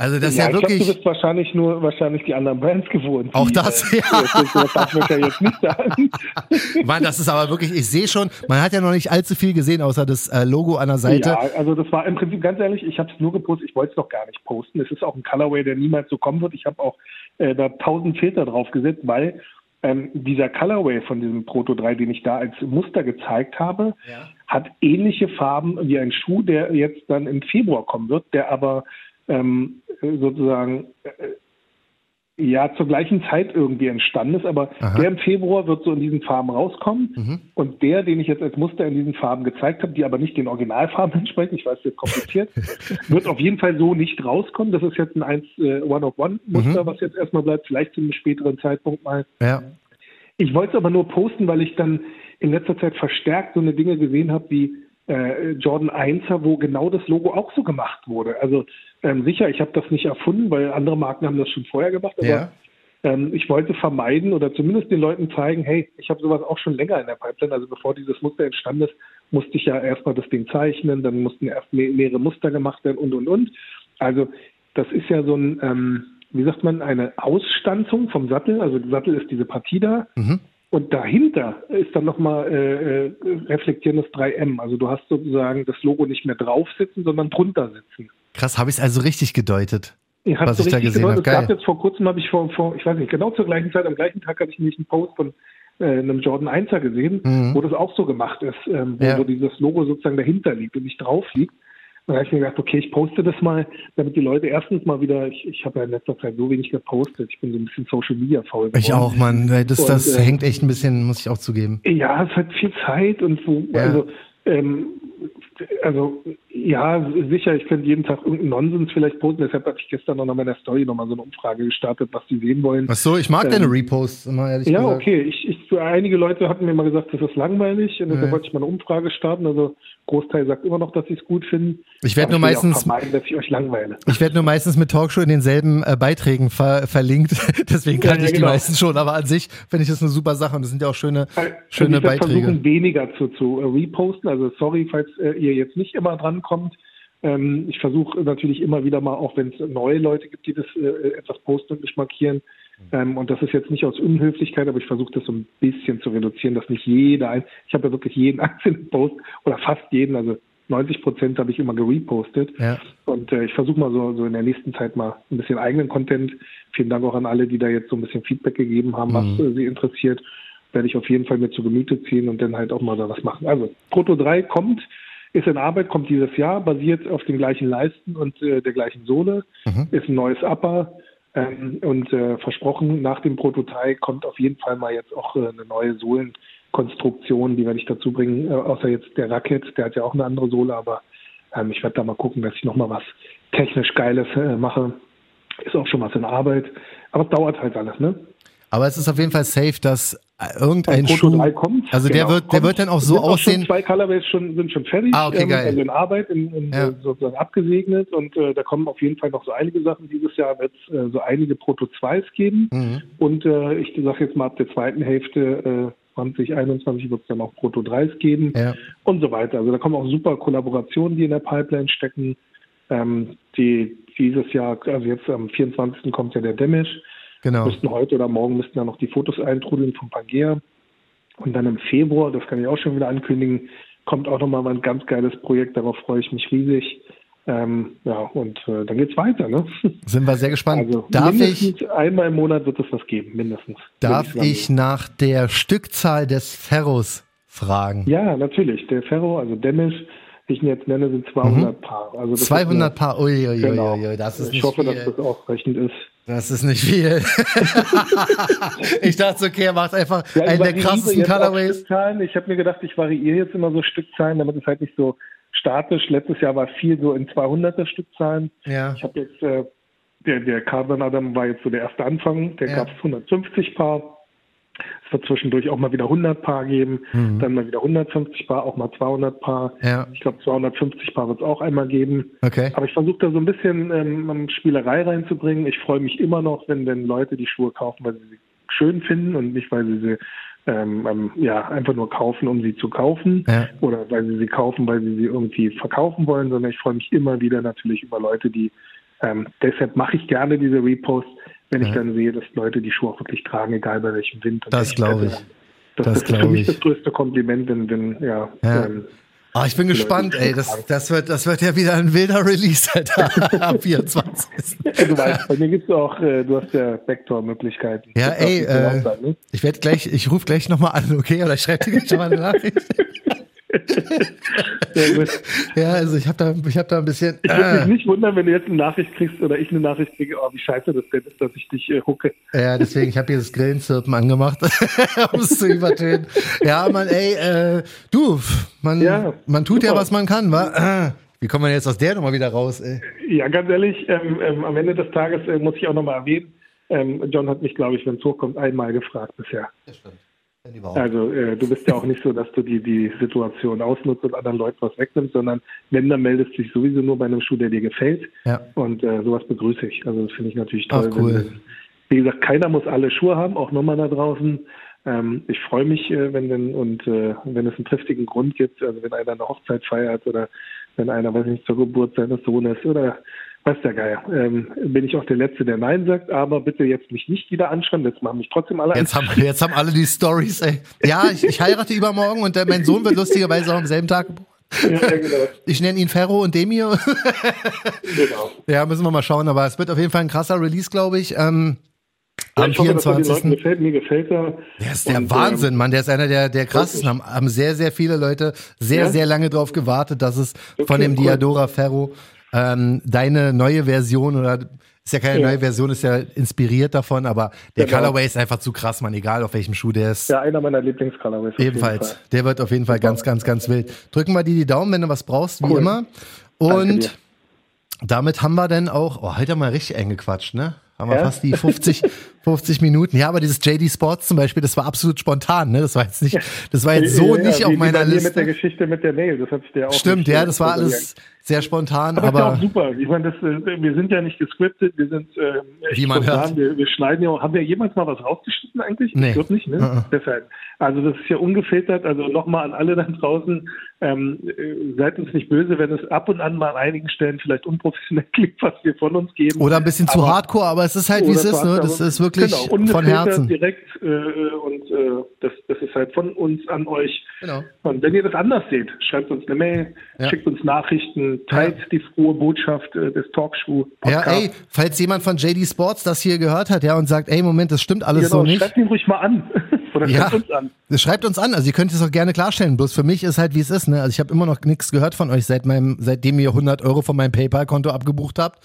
Also das ja, ist ja wirklich. Glaub, du bist wahrscheinlich nur wahrscheinlich die anderen Brands gewohnt. Auch das, äh, ja. Das darf man ja jetzt nicht sagen. Mann, das ist aber wirklich, ich sehe schon, man hat ja noch nicht allzu viel gesehen, außer das äh, Logo an der Seite. Ja, also das war im Prinzip ganz ehrlich, ich habe es nur gepostet, ich wollte es doch gar nicht posten. Es ist auch ein Colorway, der niemals so kommen wird. Ich habe auch äh, da tausend Filter drauf gesetzt, weil ähm, dieser Colorway von diesem Proto 3, den ich da als Muster gezeigt habe, ja. hat ähnliche Farben wie ein Schuh, der jetzt dann im Februar kommen wird, der aber ähm, sozusagen äh, ja zur gleichen Zeit irgendwie entstanden ist, aber Aha. der im Februar wird so in diesen Farben rauskommen mhm. und der, den ich jetzt als Muster in diesen Farben gezeigt habe, die aber nicht den Originalfarben entsprechen, ich weiß, das ist kompliziert, wird auf jeden Fall so nicht rauskommen. Das ist jetzt ein 1 äh, One-of-One-Muster, mhm. was jetzt erstmal bleibt, vielleicht zu einem späteren Zeitpunkt mal. Ja. Ich wollte es aber nur posten, weil ich dann in letzter Zeit verstärkt so eine Dinge gesehen habe wie äh, Jordan 1er, wo genau das Logo auch so gemacht wurde. Also ähm, sicher, ich habe das nicht erfunden, weil andere Marken haben das schon vorher gemacht, aber ja. ähm, ich wollte vermeiden oder zumindest den Leuten zeigen, hey, ich habe sowas auch schon länger in der Pipeline. Also bevor dieses Muster entstanden ist, musste ich ja erstmal das Ding zeichnen, dann mussten erst mehr, mehrere Muster gemacht werden und und und. Also das ist ja so ein, ähm, wie sagt man, eine Ausstanzung vom Sattel. Also der Sattel ist diese Partie da. Mhm. Und dahinter ist dann nochmal äh, äh reflektierendes 3M. Also du hast sozusagen das Logo nicht mehr drauf sitzen, sondern drunter sitzen. Krass, habe ich es also richtig gedeutet? Ja, was ich da gesehen habe. Es gab jetzt vor kurzem, habe ich vor, vor, ich weiß nicht, genau zur gleichen Zeit, am gleichen Tag habe ich nämlich einen Post von äh, einem Jordan 1er gesehen, mhm. wo das auch so gemacht ist, ähm, wo, ja. wo dieses Logo sozusagen dahinter liegt und nicht drauf liegt. Dann habe ich mir gedacht, okay, ich poste das mal, damit die Leute erstens mal wieder, ich, ich habe ja in letzter Zeit so wenig gepostet, ich bin so ein bisschen Social Media faul geworden. Ich auch, Mann, das, und, das äh, hängt echt ein bisschen, muss ich auch zugeben. Ja, es hat viel Zeit und wo, ja. also, ähm, also ja, sicher, ich könnte jeden Tag irgendeinen Nonsens vielleicht posten, deshalb habe ich gestern noch in meiner Story nochmal so eine Umfrage gestartet, was die sehen wollen. Ach so, ich mag ähm, deine Reposts, immer ehrlich ja, gesagt. okay, ich, ich so einige Leute hatten mir mal gesagt, das ist langweilig und deshalb wollte ich mal eine Umfrage starten. Also Großteil sagt immer noch, dass sie es gut finden. Ich werde nur will meistens, vermeiden, dass ich euch langweile. ich werde nur meistens mit Talkshow in denselben äh, Beiträgen ver verlinkt. Deswegen kann Ja, ja, ich die genau. meisten schon. Aber an sich finde ich das eine super Sache und das sind ja auch schöne, Also schöne ich Beiträge. versuchen, weniger zu, zu äh, reposten. Also sorry, falls äh, ihr jetzt nicht immer drankommt. Ähm, ich versuche natürlich immer wieder mal, auch wenn es neue Leute gibt, die das äh, etwas posten und mich markieren. Ähm, und das ist jetzt nicht aus Unhöflichkeit, aber ich versuche das so ein bisschen zu reduzieren, dass nicht jeder, ein, ich habe ja wirklich jeden einzelnen Post oder fast jeden, also 90 Prozent habe ich immer gerepostet. Ja. Und äh, ich versuche mal so, so in der nächsten Zeit mal ein bisschen eigenen Content. Vielen Dank auch an alle, die da jetzt so ein bisschen Feedback gegeben haben, was äh, sie interessiert. Werde ich auf jeden Fall mir zu Gemüte ziehen und dann halt auch mal da was machen. Also Proto 3 kommt, ist in Arbeit, kommt dieses Jahr, basiert auf den gleichen Leisten und äh, der gleichen Sohle, ist ein neues Upper. Ähm, und äh, versprochen, nach dem Proto 3 kommt auf jeden Fall mal jetzt auch äh, eine neue Sohlenkonstruktion, die werde ich dazu bringen, äh, außer jetzt der Racket, der hat ja auch eine andere Sohle, aber ähm, ich werde da mal gucken, dass ich nochmal was technisch Geiles äh, mache. Ist auch schon was in Arbeit. Aber es dauert halt alles, ne? Aber es ist auf jeden Fall safe, dass äh, irgendein Schuh. 3 kommt. Also der genau, wird, der kommt. wird dann auch so Sind Schon aussehen. zwei Colorways schon, sind schon fertig. Ah, okay, geil. Also in Arbeit, in, in, Ja. äh, sozusagen abgesegnet. Und äh, da kommen auf jeden Fall noch so einige Sachen. Dieses Jahr wird es äh, so einige Proto 2s geben. Mhm. Und äh, ich sage jetzt mal, ab der zweiten Hälfte äh, 2021 wird es dann auch Proto 3s geben Ja. und so weiter. Also da kommen auch super Kollaborationen, die in der Pipeline stecken. Ähm, die dieses Jahr, also jetzt am 24. kommt ja der Demisch. Genau. Müssten heute oder morgen müssten dann noch die Fotos eintrudeln von Pangea. Und dann im Februar, das kann ich auch schon wieder ankündigen, kommt auch nochmal ein ganz geiles Projekt. Darauf freue ich mich riesig. Ähm, ja, und äh, dann geht's weiter. Ne? Sind wir sehr gespannt. Also darf ich, einmal im Monat wird es was geben, mindestens. darf ich nach der Stückzahl des Ferros fragen? Ja, natürlich. Der Ferro, also Demisch, wie ich ihn jetzt nenne, sind 200 Paar. Also das 200 ist Paar, ui, ui, eine, ui, genau. ui, ui, das ist ich nicht hoffe, viel. dass das ausreichend ist. Das ist nicht viel. ich dachte, okay, er macht einfach Ja, ich einen der krassesten auch Colorways. Ich habe mir gedacht, ich variiere jetzt immer so Stückzahlen, damit es halt nicht so statisch. Letztes Jahr war viel so in 200er Stückzahlen. Ja. Ich habe jetzt, äh, der, der Carbon Adam war jetzt so der erste Anfang. Der Ja. gab es 150 Paar. Es wird zwischendurch auch mal wieder 100 Paar geben, dann mal wieder 150 Paar, auch mal 200 Paar. Mhm. Ja. Ich glaube, 250 Paar wird es auch einmal geben. Okay. Aber ich versuche da so ein bisschen ähm, Spielerei reinzubringen. Ich freue mich immer noch, wenn, wenn Leute die Schuhe kaufen, weil sie sie schön finden und nicht, weil sie sie ähm, ähm, ja, einfach nur kaufen, um sie zu kaufen Ja. oder weil sie sie kaufen, weil sie sie irgendwie verkaufen wollen, sondern ich freue mich immer wieder natürlich über Leute, die ähm, deshalb mache ich gerne diese Reposts, wenn ich dann sehe, dass Leute die Schuhe auch wirklich tragen, egal bei welchem Wind. und Das glaube ich. Das, Das das ist für mich ich. das größte Kompliment, wenn, wenn ja, Ja. Ähm, Ah, ich bin gespannt, ey. Das, das, wird, das wird ja wieder ein wilder Release, Alter. Am 24. Ja, du weißt, bei mir gibt es auch, äh, du hast ja Backdoor-Möglichkeiten. Ja, ey, äh, sein, ne? ich werde gleich, ich rufe gleich nochmal an, okay? Oder ich schreibe dir gleich nochmal eine Nachricht. Sehr gut. Ja, also ich habe da, ich habe da ein bisschen. Ich würde mich Äh, nicht wundern, wenn du jetzt eine Nachricht kriegst oder ich eine Nachricht kriege, oh, wie scheiße das denn ist, dass ich dich äh, hucke. ja, deswegen, ich habe hier das Grillenzirpen angemacht, um es zu übertönen. Ja, man, ey, äh, du, man, Ja, man tut ja, super. was man kann, wa? Äh, Wie kommen wir jetzt aus der Nummer wieder raus, ey? Ja, ganz ehrlich, ähm, ähm, am Ende des Tages äh, muss ich auch nochmal erwähnen, ähm, John hat mich, glaube ich, wenn es hochkommt, einmal gefragt bisher. Das stimmt. Also äh, du bist ja auch nicht so, dass du die, die Situation ausnutzt und anderen Leuten was wegnimmst, sondern wenn, dann meldest du dich sowieso nur bei einem Schuh, der dir gefällt. Ja. Und äh, sowas begrüße ich. Also das finde ich natürlich Ach, toll. cool. Wenn, wie gesagt, keiner muss alle Schuhe haben, auch nochmal da draußen. Ähm, ich freue mich, äh, wenn denn und äh, wenn es einen triftigen Grund gibt, also wenn einer eine Hochzeit feiert oder wenn einer, weiß ich nicht, zur Geburt seines Sohnes oder weiß der Geier, ähm, bin ich auch der Letzte, der Nein sagt, aber bitte jetzt mich nicht wieder anschreiben, jetzt machen mich trotzdem alle Jetzt haben, jetzt haben alle die Stories, ey. Ja, ich, ich heirate übermorgen und äh, mein Sohn wird lustigerweise auch am selben Tag geboren. Ja, genau. Ich nenne ihn Ferro und Demir. genau. ja, müssen wir mal schauen, aber es wird auf jeden Fall ein krasser Release, glaube ich. Ähm, Ja, am ich hoffe, dass er den Leuten 24. gefällt. Mir gefällt er. Der ist der Und, Wahnsinn, Mann. Der ist einer der, der krassesten. Haben, haben sehr, sehr viele Leute sehr, Ja? sehr lange drauf gewartet, dass es von Okay, dem cool. Diadora Ferro ähm, deine neue Version oder ist ja keine Ja. neue Version, ist ja inspiriert davon, aber der Genau. Colorway ist einfach zu krass, Mann. Egal auf welchem Schuh der ist. Ja, einer meiner Lieblingscolorways. Ebenfalls. Fall. Der wird auf jeden Fall ganz, ganz, ganz wild. Drücken wir dir die Daumen, wenn du was brauchst, wie Cool. immer. Und damit haben wir dann auch, oh, haben wir richtig eng gequatscht, ne? Haben wir Ja? fast die 50, 50 Minuten. Ja, aber dieses JD Sports zum Beispiel, das war absolut spontan, ne? Das war jetzt nicht, das war jetzt so ja, nicht ja, auf wie, meiner wie Liste. Mit der Geschichte mit der Mail, das hat sich der auch. Stimmt, ja, äh, das war alles sehr spontan, Aber, aber, super. Ich meine, das, äh, wir sind ja nicht gescriptet, wir sind äh, Wie man spontan. hört. Wir, wir schneiden ja auch. Haben wir jemals mal was rausgeschnitten eigentlich? Nee. Ich glaube nicht, ne? Uh-uh. Deshalb. Also das ist ja ungefiltert. Also nochmal an alle da draußen, ähm, äh, seid uns nicht böse, wenn es ab und an mal an einigen Stellen vielleicht unprofessionell klingt, was wir von uns geben. oder ein bisschen zu Aber- hardcore, aber es ist halt, wie es ist, ne? Das ist wirklich genau, von Herzen. direkt äh, und äh, das, das ist halt von uns an euch. Genau. Und wenn ihr das anders seht, schreibt uns eine Mail, Ja. schickt uns Nachrichten, teilt die frohe Botschaft äh, des Talkshow. Ja, ey, falls jemand von JD Sports das hier gehört hat, ja, und sagt, ey, Moment, das stimmt alles genau, so nicht. schreibt ihn ruhig mal an. Oder Ja, schreibt uns an. schreibt uns an. Also ihr könnt es auch gerne klarstellen. Bloß für mich ist halt, wie es ist. Ne? Also ich habe immer noch nichts gehört von euch, seit meinem, seitdem ihr 100 Euro von meinem PayPal-Konto abgebucht habt.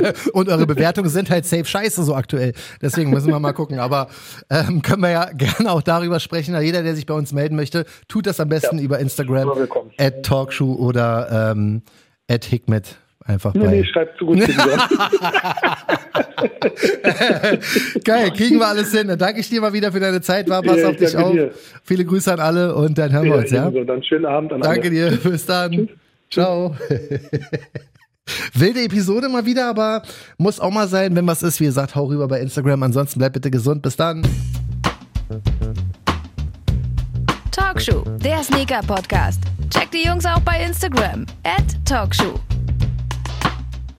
und eure Bewertungen sind halt safe scheiße so aktuell. Deswegen müssen wir mal gucken. Aber ähm, können wir ja gerne auch darüber sprechen. Also jeder, der sich bei uns melden möchte, tut das am besten über Instagram, at Talkshow oder ähm, at Hikmet. Einfach Nee, bei. nee, schreibt zurück. Kinder. Geil, kriegen wir alles hin. Dann danke ich dir mal wieder für deine Zeit. War, pass Ja, auf ich dich auf. dir. Viele Grüße an alle und dann hören wir uns, ja? ebenso. Dann schönen Abend an Danke alle. dir, bis dann. Ciao. Wilde Episode mal wieder, aber muss auch mal sein, wenn was ist. Wie gesagt, hau rüber bei Instagram. Ansonsten bleib bitte gesund. Bis dann. Talkshow, der Sneaker-Podcast. Checkt die Jungs auch bei Instagram. At Talkshow.